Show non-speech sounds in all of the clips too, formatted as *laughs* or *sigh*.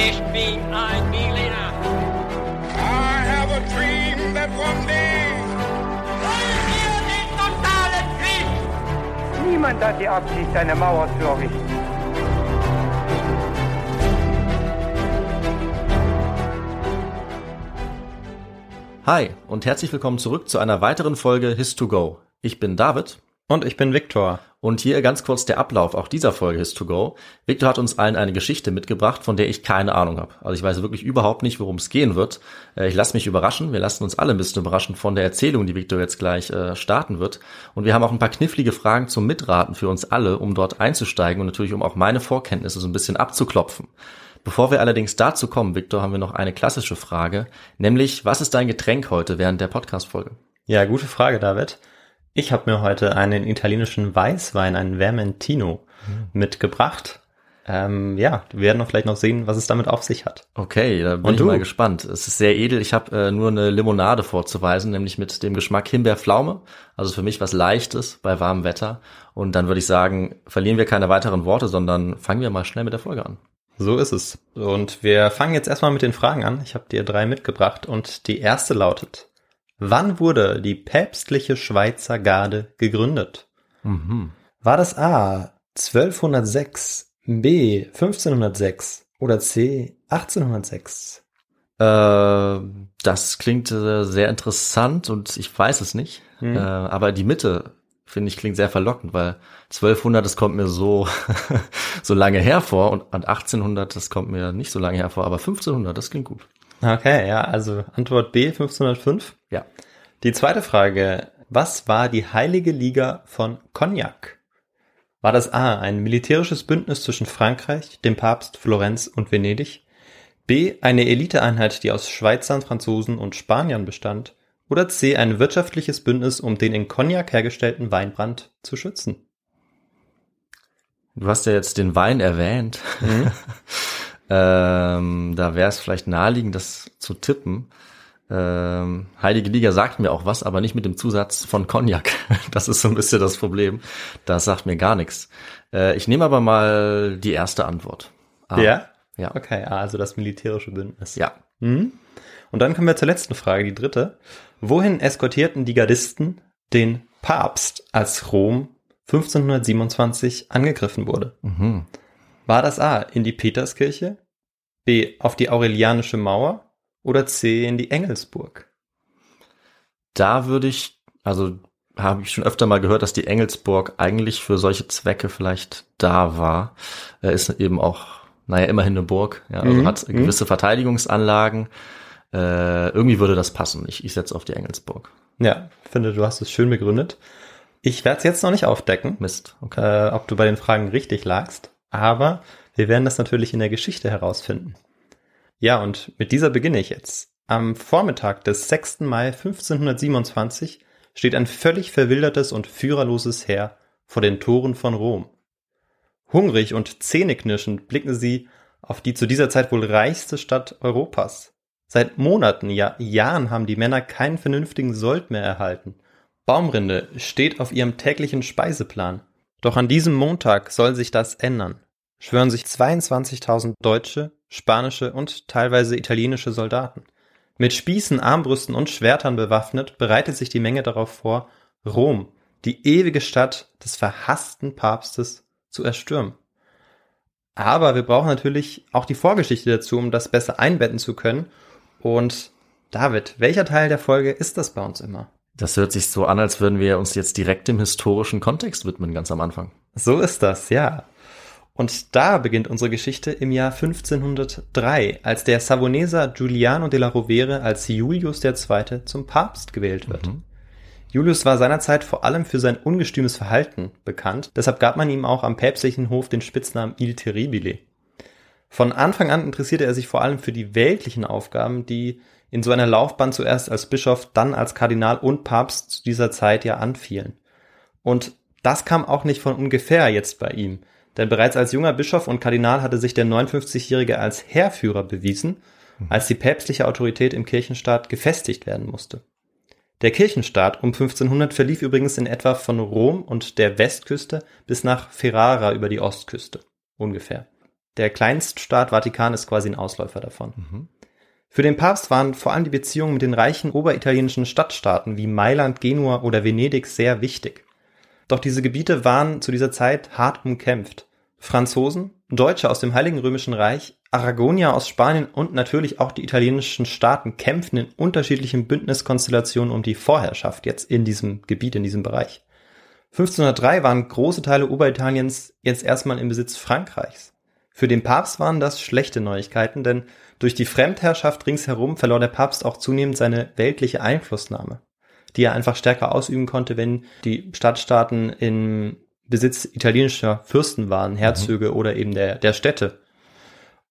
Ich bin ein Berliner. I have a dream that one day. Wollen wir den totalen Krieg? Niemand hat die Absicht, eine Mauer zu errichten. Hi und herzlich willkommen zurück zu einer weiteren Folge His2Go. Ich bin David Und ich bin Viktor. Und hier ganz kurz der Ablauf auch dieser Folge His2Go. Victor hat uns allen eine Geschichte mitgebracht, von der ich keine Ahnung habe. Also ich weiß wirklich überhaupt nicht, worum es gehen wird. Äh, Ich lasse mich überraschen. Wir lassen uns alle ein bisschen überraschen von der Erzählung, die Victor jetzt gleich äh, starten wird. Und wir haben auch ein paar knifflige Fragen zum Mitraten für uns alle, um dort einzusteigen und natürlich um auch meine Vorkenntnisse so ein bisschen abzuklopfen. Bevor wir allerdings dazu kommen, Victor, haben wir noch eine klassische Frage, nämlich was ist dein Getränk heute während der Podcast-Folge? Ja, gute Frage, David. Ich habe mir heute einen italienischen Weißwein, einen Vermentino, mitgebracht. Ähm, ja, wir werden noch vielleicht noch sehen, was es damit auf sich hat. Okay, da bin Und ich du? mal gespannt. Es ist sehr edel. Ich habe äh, nur eine Limonade vorzuweisen, nämlich mit dem Geschmack Himbeerpflaume. Also für mich was Leichtes bei warmem Wetter. Und dann würde ich sagen, verlieren wir keine weiteren Worte, sondern fangen wir mal schnell mit der Folge an. So ist es. Und wir fangen jetzt erstmal mit den Fragen an. Ich habe dir drei mitgebracht und die erste lautet, wann wurde die päpstliche Schweizer Garde gegründet? Mhm. War das A 1206, B 1506 oder C 1806? Äh, das klingt äh, sehr interessant und ich weiß es nicht. Hm. Äh, aber die Mitte finde ich klingt sehr verlockend, weil 1200 das kommt mir so *laughs* so lange hervor und, und 1800 das kommt mir nicht so lange hervor, aber 1500 das klingt gut. Okay, ja, also Antwort B 1505. Ja. Die zweite Frage, was war die Heilige Liga von Cognac? War das A ein militärisches Bündnis zwischen Frankreich, dem Papst, Florenz und Venedig? B eine Eliteeinheit, die aus Schweizern, Franzosen und Spaniern bestand? Oder C ein wirtschaftliches Bündnis, um den in Cognac hergestellten Weinbrand zu schützen? Du hast ja jetzt den Wein erwähnt. *laughs* ähm, da wäre es vielleicht naheliegend, das zu tippen. Ähm, Heilige Liga sagt mir auch was, aber nicht mit dem Zusatz von Cognac. *laughs* Das ist so ein bisschen das Problem. Das sagt mir gar nichts. Äh, ich nehme aber mal die erste Antwort. Ah, Ja? Ja. Okay, also das militärische Bündnis. Ja. Mhm. Und dann kommen wir zur letzten Frage, die dritte. Wohin eskortierten die Gardisten den Papst, als Rom 1527 angegriffen wurde? Mhm. War das A in die Peterskirche, B auf die Aurelianische Mauer oder C in die Engelsburg? Da würde ich, also habe ich schon öfter mal gehört, dass die Engelsburg eigentlich für solche Zwecke vielleicht da war. Äh, ist eben auch, naja, immerhin eine Burg, ja, also Mhm, hat mhm. gewisse Verteidigungsanlagen. Äh, irgendwie würde das passen. Ich, ich setze auf die Engelsburg. Ja, finde, du hast es schön begründet. Ich werde es jetzt noch nicht aufdecken, Mist. Okay. äh, ob du bei den Fragen richtig lagst, aber wir werden das natürlich in der Geschichte herausfinden. Ja, und mit dieser beginne ich jetzt. Am Vormittag des 6. Mai 1527 steht ein völlig verwildertes und führerloses Heer vor den Toren von Rom. Hungrig und zähneknirschend blicken sie auf die zu dieser Zeit wohl reichste Stadt Europas. Seit Monaten, ja Jahren haben die Männer keinen vernünftigen Sold mehr erhalten. Baumrinde steht auf ihrem täglichen Speiseplan. Doch an diesem Montag soll sich das ändern. Schwören sich 22.000 deutsche, spanische und teilweise italienische Soldaten. Mit Spießen, Armbrüsten und Schwertern bewaffnet bereitet sich die Menge darauf vor, Rom, die ewige Stadt des verhassten Papstes, zu erstürmen. Aber wir brauchen natürlich auch die Vorgeschichte dazu, um das besser einbetten zu können. Und David, welcher Teil der Folge ist das bei uns immer? Das hört sich so an, als würden wir uns jetzt direkt dem historischen Kontext widmen, ganz am Anfang. So ist das, ja. Und da beginnt unsere Geschichte im Jahr 1503, als der Savoneser Giuliano della Rovere als Julius II. zum Papst gewählt wird. Julius war seinerzeit vor allem für sein ungestümes Verhalten bekannt, deshalb gab man ihm auch am päpstlichen Hof den Spitznamen Il Terribile. Von Anfang an interessierte er sich vor allem für die weltlichen Aufgaben, die in so einer Laufbahn zuerst als Bischof, dann als Kardinal und Papst zu dieser Zeit ja anfielen. Und das kam auch nicht von ungefähr jetzt bei ihm, denn bereits als junger Bischof und Kardinal hatte sich der 59-Jährige als Heerführer bewiesen, als die päpstliche Autorität im Kirchenstaat gefestigt werden musste. Der Kirchenstaat um 1500 verlief übrigens in etwa von Rom und der Westküste bis nach Ferrara über die Ostküste, ungefähr. Der Kleinststaat Vatikan ist quasi ein Ausläufer davon. Für den Papst waren vor allem die Beziehungen mit den reichen oberitalienischen Stadtstaaten wie Mailand, Genua oder Venedig sehr wichtig. Doch diese Gebiete waren zu dieser Zeit hart umkämpft. Franzosen, Deutsche aus dem Heiligen Römischen Reich, Aragonier aus Spanien und natürlich auch die italienischen Staaten kämpften in unterschiedlichen Bündniskonstellationen um die Vorherrschaft jetzt in diesem Gebiet, in diesem Bereich. 1503 waren große Teile Oberitaliens jetzt erstmal im Besitz Frankreichs. Für den Papst waren das schlechte Neuigkeiten, denn durch die Fremdherrschaft ringsherum verlor der Papst auch zunehmend seine weltliche Einflussnahme, die er einfach stärker ausüben konnte, wenn die Stadtstaaten in Besitz italienischer Fürsten waren, Herzöge oder eben der, der Städte.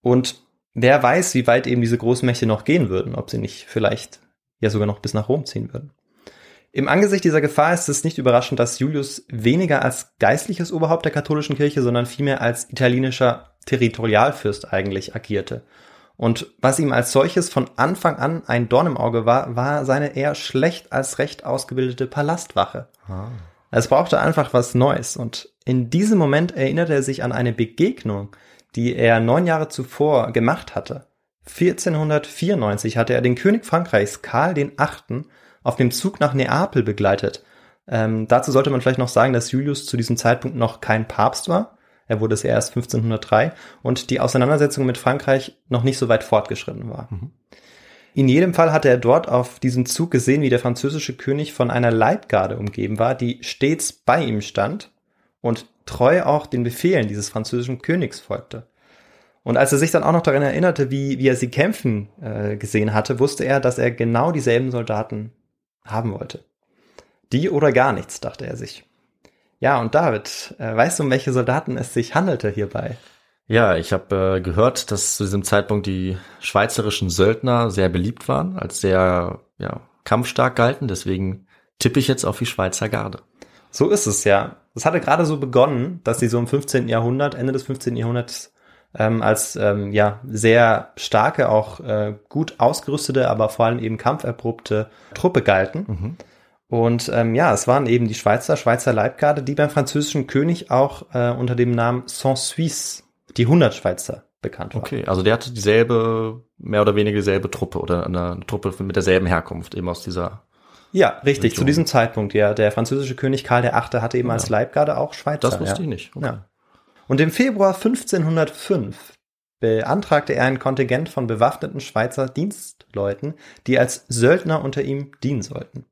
Und wer weiß, wie weit eben diese Großmächte noch gehen würden, ob sie nicht vielleicht ja sogar noch bis nach Rom ziehen würden. Im Angesicht dieser Gefahr ist es nicht überraschend, dass Julius weniger als geistliches Oberhaupt der katholischen Kirche, sondern vielmehr als italienischer Territorialfürst eigentlich agierte. Und was ihm als solches von Anfang an ein Dorn im Auge war, war seine eher schlecht als recht ausgebildete Palastwache. Es brauchte einfach was Neues. Und in diesem Moment erinnerte er sich an eine Begegnung, die er neun Jahre zuvor gemacht hatte. 1494 hatte er den König Frankreichs Karl den Achten auf dem Zug nach Neapel begleitet. Ähm, dazu sollte man vielleicht noch sagen, dass Julius zu diesem Zeitpunkt noch kein Papst war. Er wurde es erst 1503 und die Auseinandersetzung mit Frankreich noch nicht so weit fortgeschritten war. In jedem Fall hatte er dort auf diesem Zug gesehen, wie der französische König von einer Leibgarde umgeben war, die stets bei ihm stand und treu auch den Befehlen dieses französischen Königs folgte. Und als er sich dann auch noch daran erinnerte, wie, wie er sie kämpfen äh, gesehen hatte, wusste er, dass er genau dieselben Soldaten haben wollte. Die oder gar nichts, dachte er sich. Ja, und David, äh, weißt du, um welche Soldaten es sich handelte hierbei? Ja, ich habe äh, gehört, dass zu diesem Zeitpunkt die schweizerischen Söldner sehr beliebt waren, als sehr ja, kampfstark galten. Deswegen tippe ich jetzt auf die Schweizer Garde. So ist es ja. Es hatte gerade so begonnen, dass sie so im 15. Jahrhundert, Ende des 15. Jahrhunderts, ähm, als ähm, ja sehr starke, auch äh, gut ausgerüstete, aber vor allem eben kampferprobte Truppe galten. Und ähm, ja, es waren eben die Schweizer, Schweizer Leibgarde, die beim französischen König auch äh, unter dem Namen Sans Suisse, die 100 Schweizer, bekannt war. Okay, also der hatte dieselbe, mehr oder weniger dieselbe Truppe oder eine Truppe mit derselben Herkunft, eben aus dieser. Ja, richtig, Region. zu diesem Zeitpunkt. Ja, der französische König Karl der Achte hatte eben als Leibgarde auch Schweizer. Das wusste ja. ich nicht. Okay. Ja. Und im Februar 1505 beantragte er ein Kontingent von bewaffneten Schweizer Dienstleuten, die als Söldner unter ihm dienen sollten.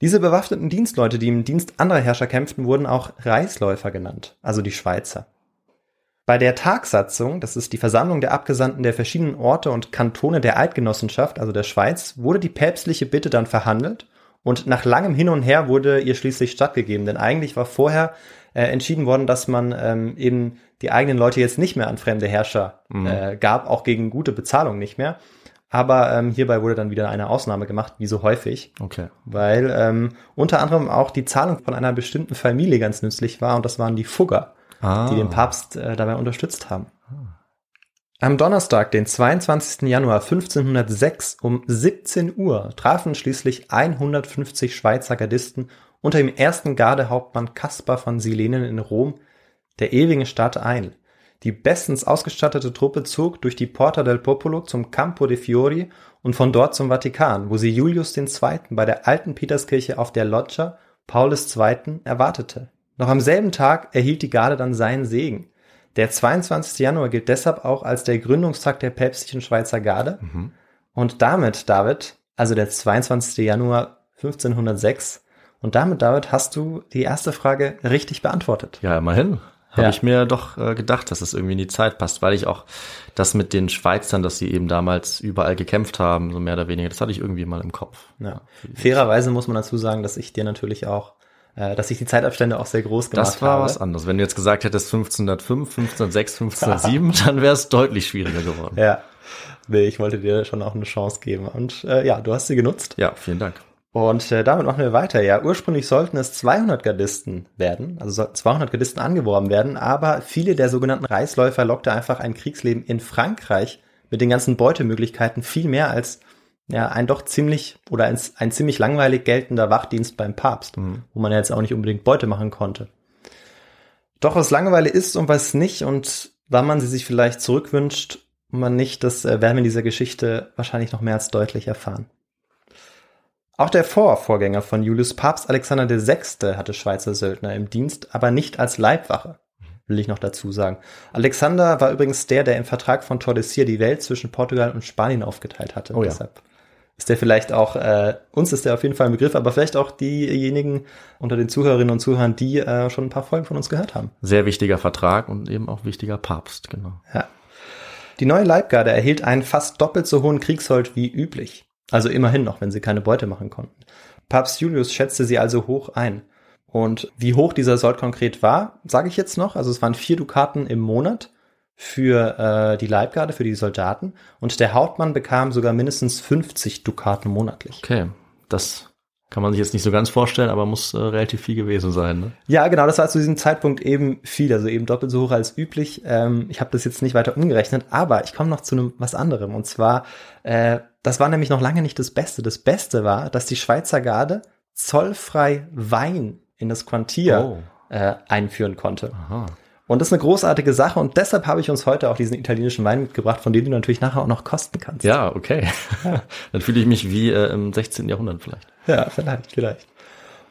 Diese bewaffneten Dienstleute, die im Dienst anderer Herrscher kämpften, wurden auch Reichsläufer genannt, also die Schweizer. Bei der Tagsatzung, das ist die Versammlung der Abgesandten der verschiedenen Orte und Kantone der Eidgenossenschaft, also der Schweiz, wurde die päpstliche Bitte dann verhandelt und nach langem Hin und Her wurde ihr schließlich stattgegeben. Denn eigentlich war vorher äh, entschieden worden, dass man ähm, eben die eigenen Leute jetzt nicht mehr an fremde Herrscher äh, gab, auch gegen gute Bezahlung nicht mehr. Aber ähm, hierbei wurde dann wieder eine Ausnahme gemacht, wie so häufig, Okay. weil ähm, unter anderem auch die Zahlung von einer bestimmten Familie ganz nützlich war und das waren die Fugger Ah. die den Papst äh, dabei unterstützt haben. Am Donnerstag, den 22. Januar 1506 um 17 Uhr trafen schließlich 150 Schweizer Gardisten unter dem ersten Gardehauptmann Caspar von Silenen in Rom, der ewigen Stadt, ein. Die bestens ausgestattete Truppe zog durch die Porta del Popolo zum Campo de Fiori und von dort zum Vatikan, wo sie Julius II. bei der alten Peterskirche auf der Loggia Paulus II. erwartete. Noch am selben Tag erhielt die Garde dann seinen Segen. Der 22. Januar gilt deshalb auch als der Gründungstag der päpstlichen Schweizer Garde. Und damit, David, also der 22. Januar 1506, und damit, David, hast du die erste Frage richtig beantwortet. Ja, immerhin. Habe Ja. ich mir doch äh, gedacht, dass es irgendwie in die Zeit passt, weil ich auch das mit den Schweizern, dass sie eben damals überall gekämpft haben, so mehr oder weniger, das hatte ich irgendwie mal im Kopf. Ja. Fairerweise muss man dazu sagen, dass ich dir natürlich auch, äh, dass ich die Zeitabstände auch sehr groß gemacht Das war habe. was anderes. Wenn du jetzt gesagt hättest 1505, 1506, 1507, dann wäre es deutlich schwieriger geworden. Ja. Nee, ich wollte dir schon auch eine Chance geben. Und äh, ja, du hast sie genutzt. Ja, vielen Dank. Und äh, damit machen wir weiter. Ja, ursprünglich sollten es 200 Gardisten werden, also sollten 200 Gardisten angeworben werden, aber viele der sogenannten Reichsläufer lockte einfach ein Kriegsleben in Frankreich mit den ganzen Beutemöglichkeiten viel mehr als ja, ein doch ziemlich oder ein, ein ziemlich langweilig geltender Wachdienst beim Papst, wo man ja jetzt auch nicht unbedingt Beute machen konnte. Doch was Langeweile ist und was nicht und wann man sie sich vielleicht zurückwünscht und man nicht, das äh, werden wir in dieser Geschichte wahrscheinlich noch mehr als deutlich erfahren. Auch der Vorvorgänger von Julius Papst Alexander VI. hatte Schweizer Söldner im Dienst, aber nicht als Leibwache, will ich noch dazu sagen. Alexander war übrigens der, der im Vertrag von Tordesillas die Welt zwischen Portugal und Spanien aufgeteilt hatte. Oh ja. Deshalb ist der vielleicht auch, äh, uns ist der auf jeden Fall ein Begriff, aber vielleicht auch diejenigen unter den Zuhörerinnen und Zuhörern, die äh, schon ein paar Folgen von uns gehört haben. Sehr wichtiger Vertrag und eben auch wichtiger Papst, genau. Ja. Die neue Leibgarde erhielt einen fast doppelt so hohen Kriegssold wie üblich. Also immerhin noch, wenn sie keine Beute machen konnten. Papst Julius schätzte sie also hoch ein. Und wie hoch dieser Sold konkret war, sage ich jetzt noch. Also es waren vier Dukaten im Monat für äh, die Leibgarde, für die Soldaten. Und der Hauptmann bekam sogar mindestens 50 Dukaten monatlich. Okay, das kann man sich jetzt nicht so ganz vorstellen, aber muss äh, relativ viel gewesen sein. Ne? Ja, genau, das war zu diesem Zeitpunkt eben viel, also eben doppelt so hoch als üblich. Ähm, ich habe das jetzt nicht weiter umgerechnet, aber ich komme noch zu einem was anderem. Und zwar, äh, das war nämlich noch lange nicht das Beste. Das Beste war, dass die Schweizer Garde zollfrei Wein in das Quartier Oh. äh, einführen konnte. Aha. Und das ist eine großartige Sache und deshalb habe ich uns heute auch diesen italienischen Wein mitgebracht, von dem du natürlich nachher auch noch kosten kannst. Ja, okay. *laughs* Dann fühle ich mich wie äh, im 16. Jahrhundert vielleicht. Ja, vielleicht, vielleicht.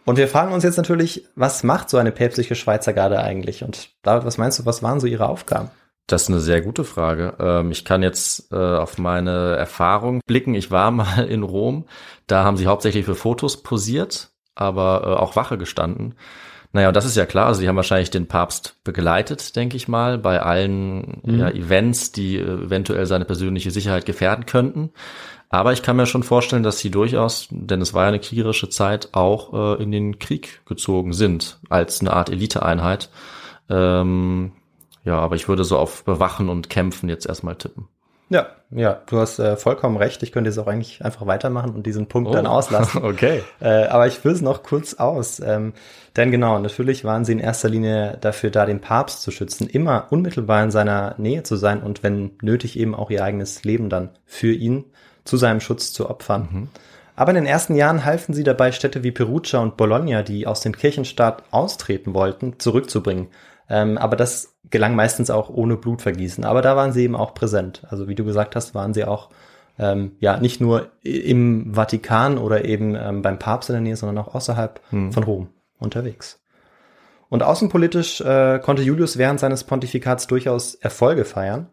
Und wir fragen uns jetzt natürlich, was macht so eine päpstliche Schweizer Garde eigentlich? Und David, was meinst du, was waren so ihre Aufgaben? Das ist eine sehr gute Frage. Ähm, ich kann jetzt äh, auf meine Erfahrung blicken. Ich war *laughs* mal in Rom. Da haben sie hauptsächlich für Fotos posiert, aber äh, auch Wache gestanden. Naja, und das ist ja klar. Also die haben wahrscheinlich den Papst begleitet, denke ich mal, bei allen ja, Events, die eventuell seine persönliche Sicherheit gefährden könnten. Aber ich kann mir schon vorstellen, dass sie durchaus, denn es war ja eine kriegerische Zeit, auch äh, in den Krieg gezogen sind, als eine Art Eliteeinheit. Ähm, ja, aber ich würde so auf Bewachen und Kämpfen jetzt erstmal tippen. Ja, ja, du hast äh, vollkommen recht. Ich könnte jetzt auch eigentlich einfach weitermachen und diesen Punkt dann auslassen. *laughs* Okay. Äh, aber ich fülle es noch kurz aus. Ähm, denn genau, natürlich waren sie in erster Linie dafür da, den Papst zu schützen, immer unmittelbar in seiner Nähe zu sein und wenn nötig eben auch ihr eigenes Leben dann für ihn zu seinem Schutz zu opfern. Aber in den ersten Jahren halfen sie dabei, Städte wie Perugia und Bologna, die aus dem Kirchenstaat austreten wollten, zurückzubringen. Ähm, aber das gelang meistens auch ohne Blutvergießen. Aber da waren sie eben auch präsent. Also wie du gesagt hast, waren sie auch ähm, ja nicht nur im Vatikan oder eben ähm, beim Papst in der Nähe, sondern auch außerhalb von Rom unterwegs. Und außenpolitisch äh, konnte Julius während seines Pontifikats durchaus Erfolge feiern.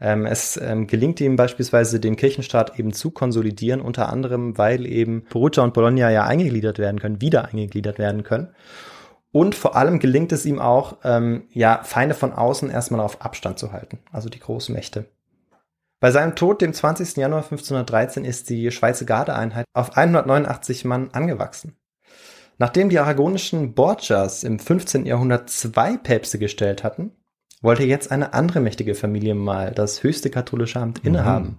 Ähm, es ähm, gelingt ihm beispielsweise, den Kirchenstaat eben zu konsolidieren, unter anderem, weil eben Perugia und Bologna ja eingegliedert werden können, wieder eingegliedert werden können. Und vor allem gelingt es ihm auch, ähm, ja, Feinde von außen erstmal auf Abstand zu halten, also die Großmächte. Bei seinem Tod, dem 20. Januar 1513, ist die Schweizer Gardeeinheit auf 189 Mann angewachsen. Nachdem die aragonischen Borgias im 15. Jahrhundert zwei Päpste gestellt hatten, wollte jetzt eine andere mächtige Familie mal das höchste katholische Amt innehaben.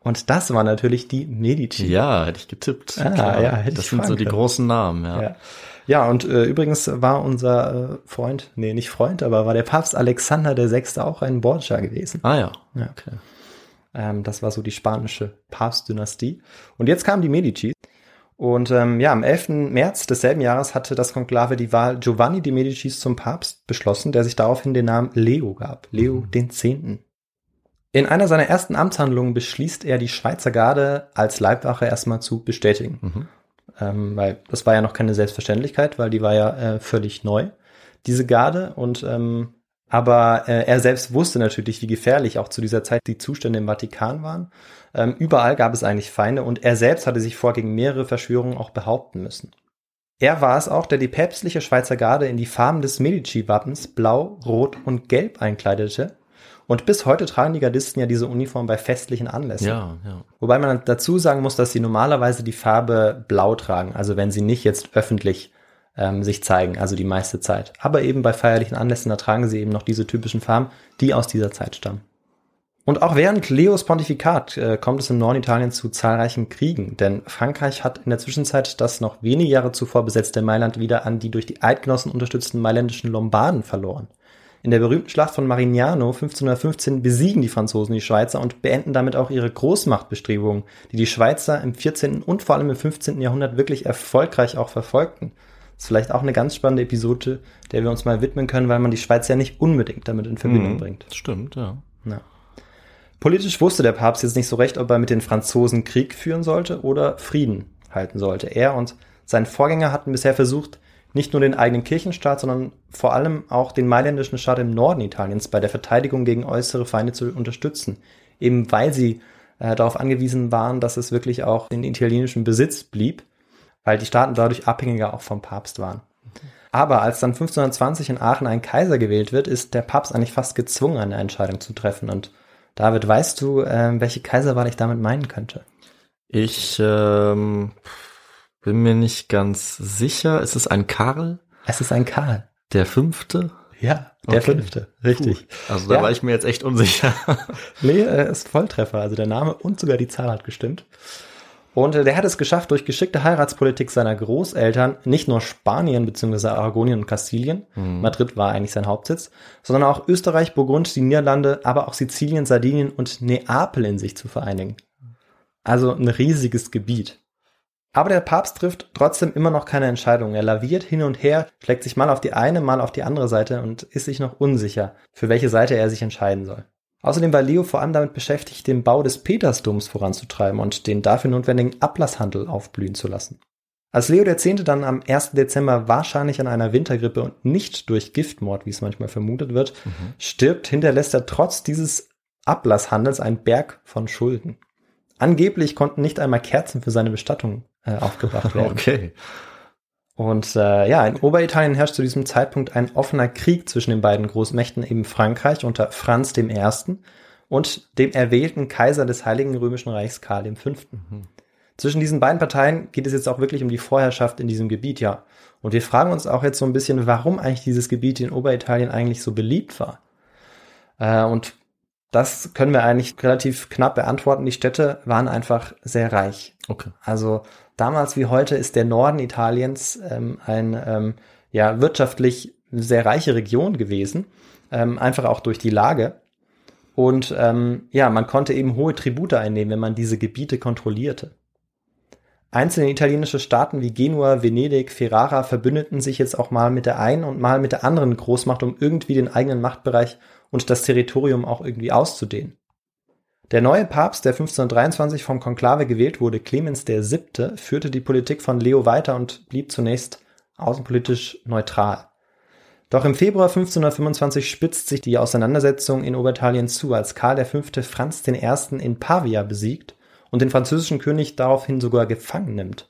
Und das war natürlich die Medici. Ja, hätte ich getippt. Ah, Klar. ja, hätte das ich sind so die großen Namen, ja. Ja, ja und äh, übrigens war unser äh, Freund, nee, nicht Freund, aber war der Papst Alexander der Sechste auch ein Borgia gewesen. Ah ja. Ja. Okay. Ähm, das war so die spanische Papstdynastie. Und jetzt kamen die Medici. Und ähm, ja, am 11. März desselben Jahres hatte das Konklave die Wahl Giovanni de Medicis zum Papst beschlossen, der sich daraufhin den Namen Leo gab. Leo den Zehnten. In einer seiner ersten Amtshandlungen beschließt er, die Schweizer Garde als Leibwache erstmal zu bestätigen. Mhm. Ähm, weil das war ja noch keine Selbstverständlichkeit, weil die war ja äh, völlig neu, diese Garde. Und ähm, aber äh, er selbst wusste natürlich, wie gefährlich auch zu dieser Zeit die Zustände im Vatikan waren. Ähm, überall gab es eigentlich Feinde und er selbst hatte sich vor gegen mehrere Verschwörungen auch behaupten müssen. Er war es auch, der die päpstliche Schweizer Garde in die Farben des Medici-Wappens blau, rot und gelb einkleidete. Und bis heute tragen die Gardisten ja diese Uniform bei festlichen Anlässen. Ja, ja. Wobei man dazu sagen muss, dass sie normalerweise die Farbe blau tragen, also wenn sie nicht jetzt öffentlich ähm, sich zeigen, also die meiste Zeit. Aber eben bei feierlichen Anlässen, da tragen sie eben noch diese typischen Farben, die aus dieser Zeit stammen. Und auch während Leos Pontifikat äh, kommt es im Norden Italiens zu zahlreichen Kriegen, denn Frankreich hat in der Zwischenzeit das noch wenige Jahre zuvor besetzte Mailand wieder an die durch die Eidgenossen unterstützten mailändischen Lombarden verloren. In der berühmten Schlacht von Marignano 1515 besiegen die Franzosen die Schweizer und beenden damit auch ihre Großmachtbestrebungen, die die Schweizer im 14. und vor allem im 15. Jahrhundert wirklich erfolgreich auch verfolgten. Ist vielleicht auch eine ganz spannende Episode, der wir uns mal widmen können, weil man die Schweiz ja nicht unbedingt damit in Verbindung Mhm. bringt. Stimmt, ja. Ja. Politisch wusste der Papst jetzt nicht so recht, ob er mit den Franzosen Krieg führen sollte oder Frieden halten sollte. Er und sein Vorgänger hatten bisher versucht, nicht nur den eigenen Kirchenstaat, sondern vor allem auch den mailändischen Staat im Norden Italiens bei der Verteidigung gegen äußere Feinde zu unterstützen. Eben weil sie äh, darauf angewiesen waren, dass es wirklich auch in italienischem Besitz blieb, weil die Staaten dadurch abhängiger auch vom Papst waren. Aber als dann 1520 in Aachen ein Kaiser gewählt wird, ist der Papst eigentlich fast gezwungen, eine Entscheidung zu treffen. Und David, weißt du, ähm, welche Kaiserwahl ich damit meinen könnte? Ich ähm, bin mir nicht ganz sicher. Ist es ein Karl? Es ist ein Karl. Der fünfte? Ja, der Okay. fünfte. Richtig. Also da Ja. war ich mir jetzt echt unsicher. *laughs* Nee, äh, ist Volltreffer. Also der Name und sogar die Zahl hat gestimmt. Und äh, der hat es geschafft, durch geschickte Heiratspolitik seiner Großeltern nicht nur Spanien bzw. Aragonien und Kastilien, Madrid war eigentlich sein Hauptsitz, sondern auch Österreich, Burgund, die Niederlande, aber auch Sizilien, Sardinien und Neapel in sich zu vereinigen. Also ein riesiges Gebiet. Aber der Papst trifft trotzdem immer noch keine Entscheidung. Er laviert hin und her, schlägt sich mal auf die eine, mal auf die andere Seite und ist sich noch unsicher, für welche Seite er sich entscheiden soll. Außerdem war Leo vor allem damit beschäftigt, den Bau des Petersdoms voranzutreiben und den dafür notwendigen Ablasshandel aufblühen zu lassen. Als Leo X. dann am 1. Dezember wahrscheinlich an einer Wintergrippe und nicht durch Giftmord, wie es manchmal vermutet wird, stirbt, hinterlässt er trotz dieses Ablasshandels einen Berg von Schulden. Angeblich konnten nicht einmal Kerzen für seine Bestattung äh, aufgebracht *laughs* werden. okay. Und äh, ja, in Oberitalien herrscht zu diesem Zeitpunkt ein offener Krieg zwischen den beiden Großmächten, eben Frankreich unter Franz I. und dem erwählten Kaiser des Heiligen Römischen Reichs Karl V. Zwischen diesen beiden Parteien geht es jetzt auch wirklich um die Vorherrschaft in diesem Gebiet, ja. Und wir fragen uns auch jetzt so ein bisschen, warum eigentlich dieses Gebiet in Oberitalien eigentlich so beliebt war. Äh, und das können wir eigentlich relativ knapp beantworten. Die Städte waren einfach sehr reich. Okay. Also damals wie heute ist der Norden Italiens ähm, ein ähm, ja wirtschaftlich sehr reiche Region gewesen, ähm, einfach auch durch die Lage. Und ähm, ja, man konnte eben hohe Tribute einnehmen, wenn man diese Gebiete kontrollierte. Einzelne italienische Staaten wie Genua, Venedig, Ferrara verbündeten sich jetzt auch mal mit der einen und mal mit der anderen Großmacht, um irgendwie den eigenen Machtbereich und das Territorium auch irgendwie auszudehnen. Der neue Papst, der 1523 vom Konklave gewählt wurde, Clemens VII., führte die Politik von Leo weiter und blieb zunächst außenpolitisch neutral. Doch im Februar 1525 spitzt sich die Auseinandersetzung in Oberitalien zu, als Karl V. Franz I. in Pavia besiegt und den französischen König daraufhin sogar gefangen nimmt.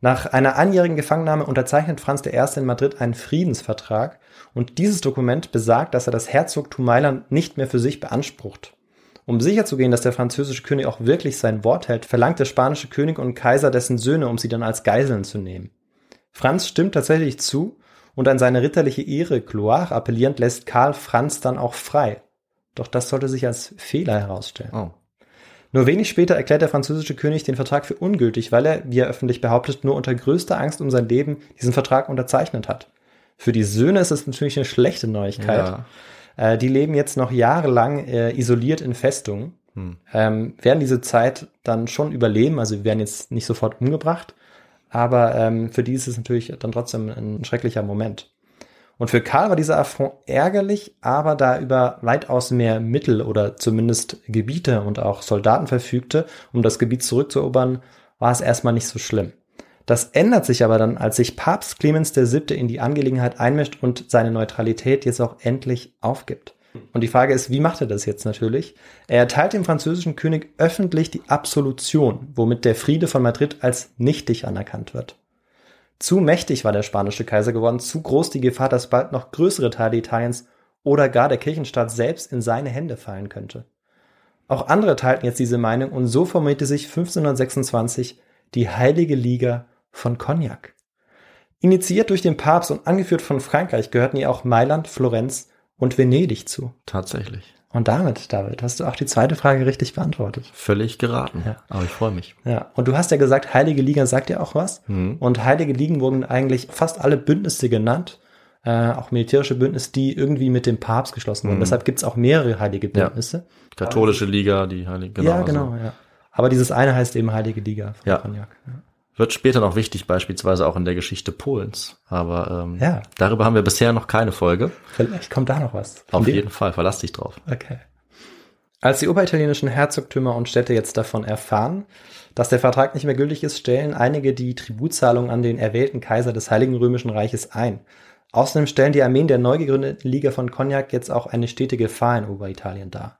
Nach einer einjährigen Gefangennahme unterzeichnet Franz I. in Madrid einen Friedensvertrag und dieses Dokument besagt, dass er das Herzogtum Mailand nicht mehr für sich beansprucht. Um sicherzugehen, dass der französische König auch wirklich sein Wort hält, verlangt der spanische König und Kaiser dessen Söhne, um sie dann als Geiseln zu nehmen. Franz stimmt tatsächlich zu und an seine ritterliche Ehre Gloire appellierend lässt Karl Franz dann auch frei. Doch das sollte sich als Fehler herausstellen. Oh. Nur wenig später erklärt der französische König den Vertrag für ungültig, weil er, wie er öffentlich behauptet, nur unter größter Angst um sein Leben diesen Vertrag unterzeichnet hat. Für die Söhne ist es natürlich eine schlechte Neuigkeit. Ja. Äh, die leben jetzt noch jahrelang äh, isoliert in Festungen, ähm, werden diese Zeit dann schon überleben, also werden jetzt nicht sofort umgebracht, aber ähm, für die ist es natürlich dann trotzdem ein schrecklicher Moment. Und für Karl war dieser Affront ärgerlich, aber da er über weitaus mehr Mittel oder zumindest Gebiete und auch Soldaten verfügte, um das Gebiet zurückzuerobern, war es erstmal nicht so schlimm. Das ändert sich aber dann, als sich Papst Clemens VII. in die Angelegenheit einmischt und seine Neutralität jetzt auch endlich aufgibt. Und die Frage ist, wie macht er das jetzt natürlich? Er erteilt dem französischen König öffentlich die Absolution, womit der Friede von Madrid als nichtig anerkannt wird. Zu mächtig war der spanische Kaiser geworden, zu groß die Gefahr, dass bald noch größere Teile Italiens oder gar der Kirchenstaat selbst in seine Hände fallen könnte. Auch andere teilten jetzt diese Meinung und so formierte sich 1526 die Heilige Liga von Cognac. Initiiert durch den Papst und angeführt von Frankreich gehörten ihr auch Mailand, Florenz und Venedig zu. Tatsächlich. Und damit, David, hast du auch die zweite Frage richtig beantwortet. Völlig geraten. Ja. Aber ich freue mich. Ja, und du hast ja gesagt, Heilige Liga sagt ja auch was. Mhm. Und Heilige Ligen wurden eigentlich fast alle Bündnisse genannt, äh, auch militärische Bündnisse, die irgendwie mit dem Papst geschlossen wurden. Mhm. Deshalb gibt's auch mehrere Heilige Ja. Bündnisse. Katholische Liga, die Heilige. ja, also genau, ja. Aber dieses eine heißt eben Heilige Liga von Ja. Cognac. Ja. Wird später noch wichtig, beispielsweise auch in der Geschichte Polens. Aber ähm, Ja. darüber haben wir bisher noch keine Folge. Vielleicht kommt da noch was. Auf dem- jeden Fall, verlass dich drauf. Okay. Als die oberitalienischen Herzogtümer und Städte jetzt davon erfahren, dass der Vertrag nicht mehr gültig ist, stellen einige die Tributzahlung an den erwählten Kaiser des Heiligen Römischen Reiches ein. Außerdem stellen die Armeen der neu gegründeten Liga von Cognac jetzt auch eine stete Gefahr in Oberitalien dar.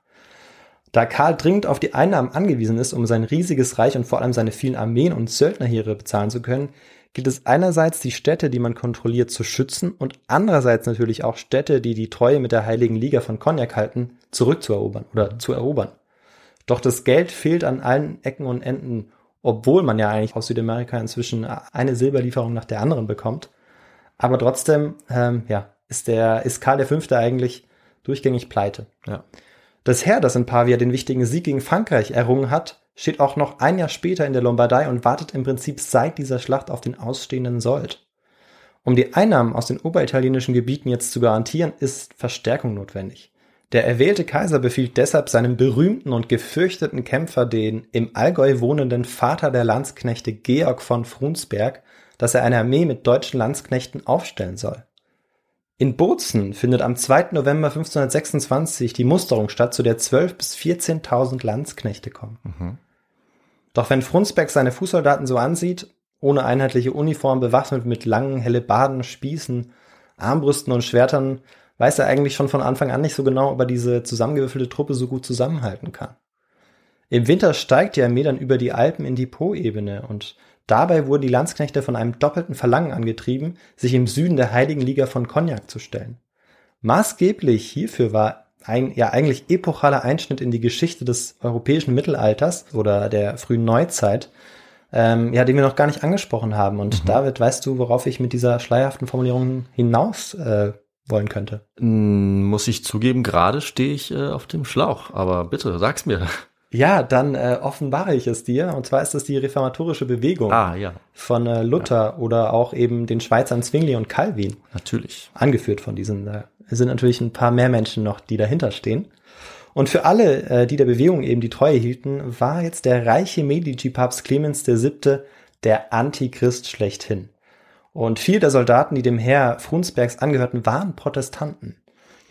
Da Karl dringend auf die Einnahmen angewiesen ist, um sein riesiges Reich und vor allem seine vielen Armeen und Söldnerheere bezahlen zu können, gilt es einerseits, die Städte, die man kontrolliert, zu schützen und andererseits natürlich auch Städte, die die Treue mit der Heiligen Liga von Cognac halten, zurückzuerobern oder zu erobern. Doch das Geld fehlt an allen Ecken und Enden, obwohl man ja eigentlich aus Südamerika inzwischen eine Silberlieferung nach der anderen bekommt. Aber trotzdem, ähm, ja, ist der, ist Karl V. eigentlich durchgängig pleite. Ja. Das Heer, das in Pavia den wichtigen Sieg gegen Frankreich errungen hat, steht auch noch ein Jahr später in der Lombardei und wartet im Prinzip seit dieser Schlacht auf den ausstehenden Sold. Um die Einnahmen aus den oberitalienischen Gebieten jetzt zu garantieren, ist Verstärkung notwendig. Der erwählte Kaiser befiehlt deshalb seinem berühmten und gefürchteten Kämpfer, den im Allgäu wohnenden Vater der Landsknechte Georg von Frunsberg, dass er eine Armee mit deutschen Landsknechten aufstellen soll. In Bozen findet am 2. November 1526 die Musterung statt, zu der 12.000 bis 14.000 Landsknechte kommen. Doch wenn Frunsberg seine Fußsoldaten so ansieht, ohne einheitliche Uniform, bewaffnet mit langen Hellebarden, Spießen, Armbrüsten und Schwertern, weiß er eigentlich schon von Anfang an nicht so genau, ob er diese zusammengewürfelte Truppe so gut zusammenhalten kann. Im Winter steigt die Armee dann über die Alpen in die Po-Ebene und dabei wurden die Landsknechte von einem doppelten Verlangen angetrieben, sich im Süden der Heiligen Liga von Cognac zu stellen. Maßgeblich hierfür war ein ja eigentlich epochaler Einschnitt in die Geschichte des europäischen Mittelalters oder der frühen Neuzeit, ähm, ja, den wir noch gar nicht angesprochen haben. Und David, weißt du, worauf ich mit dieser schleierhaften Formulierung hinaus äh, wollen könnte? Mm, Muss ich zugeben, gerade stehe ich äh, auf dem Schlauch. Aber bitte, sag's mir. Ja, dann äh, offenbare ich es dir. Und zwar ist es die reformatorische Bewegung Ah, ja, von äh, Luther oder auch eben den Schweizern Zwingli und Calvin. natürlich. angeführt von diesen. Da sind natürlich ein paar mehr Menschen noch, die dahinter stehen. Und für alle, äh, die der Bewegung eben die Treue hielten, war jetzt der reiche Medici-Papst Clemens VII. der Antichrist schlechthin. Und viele der Soldaten, die dem Heer Frunsbergs angehörten, waren Protestanten.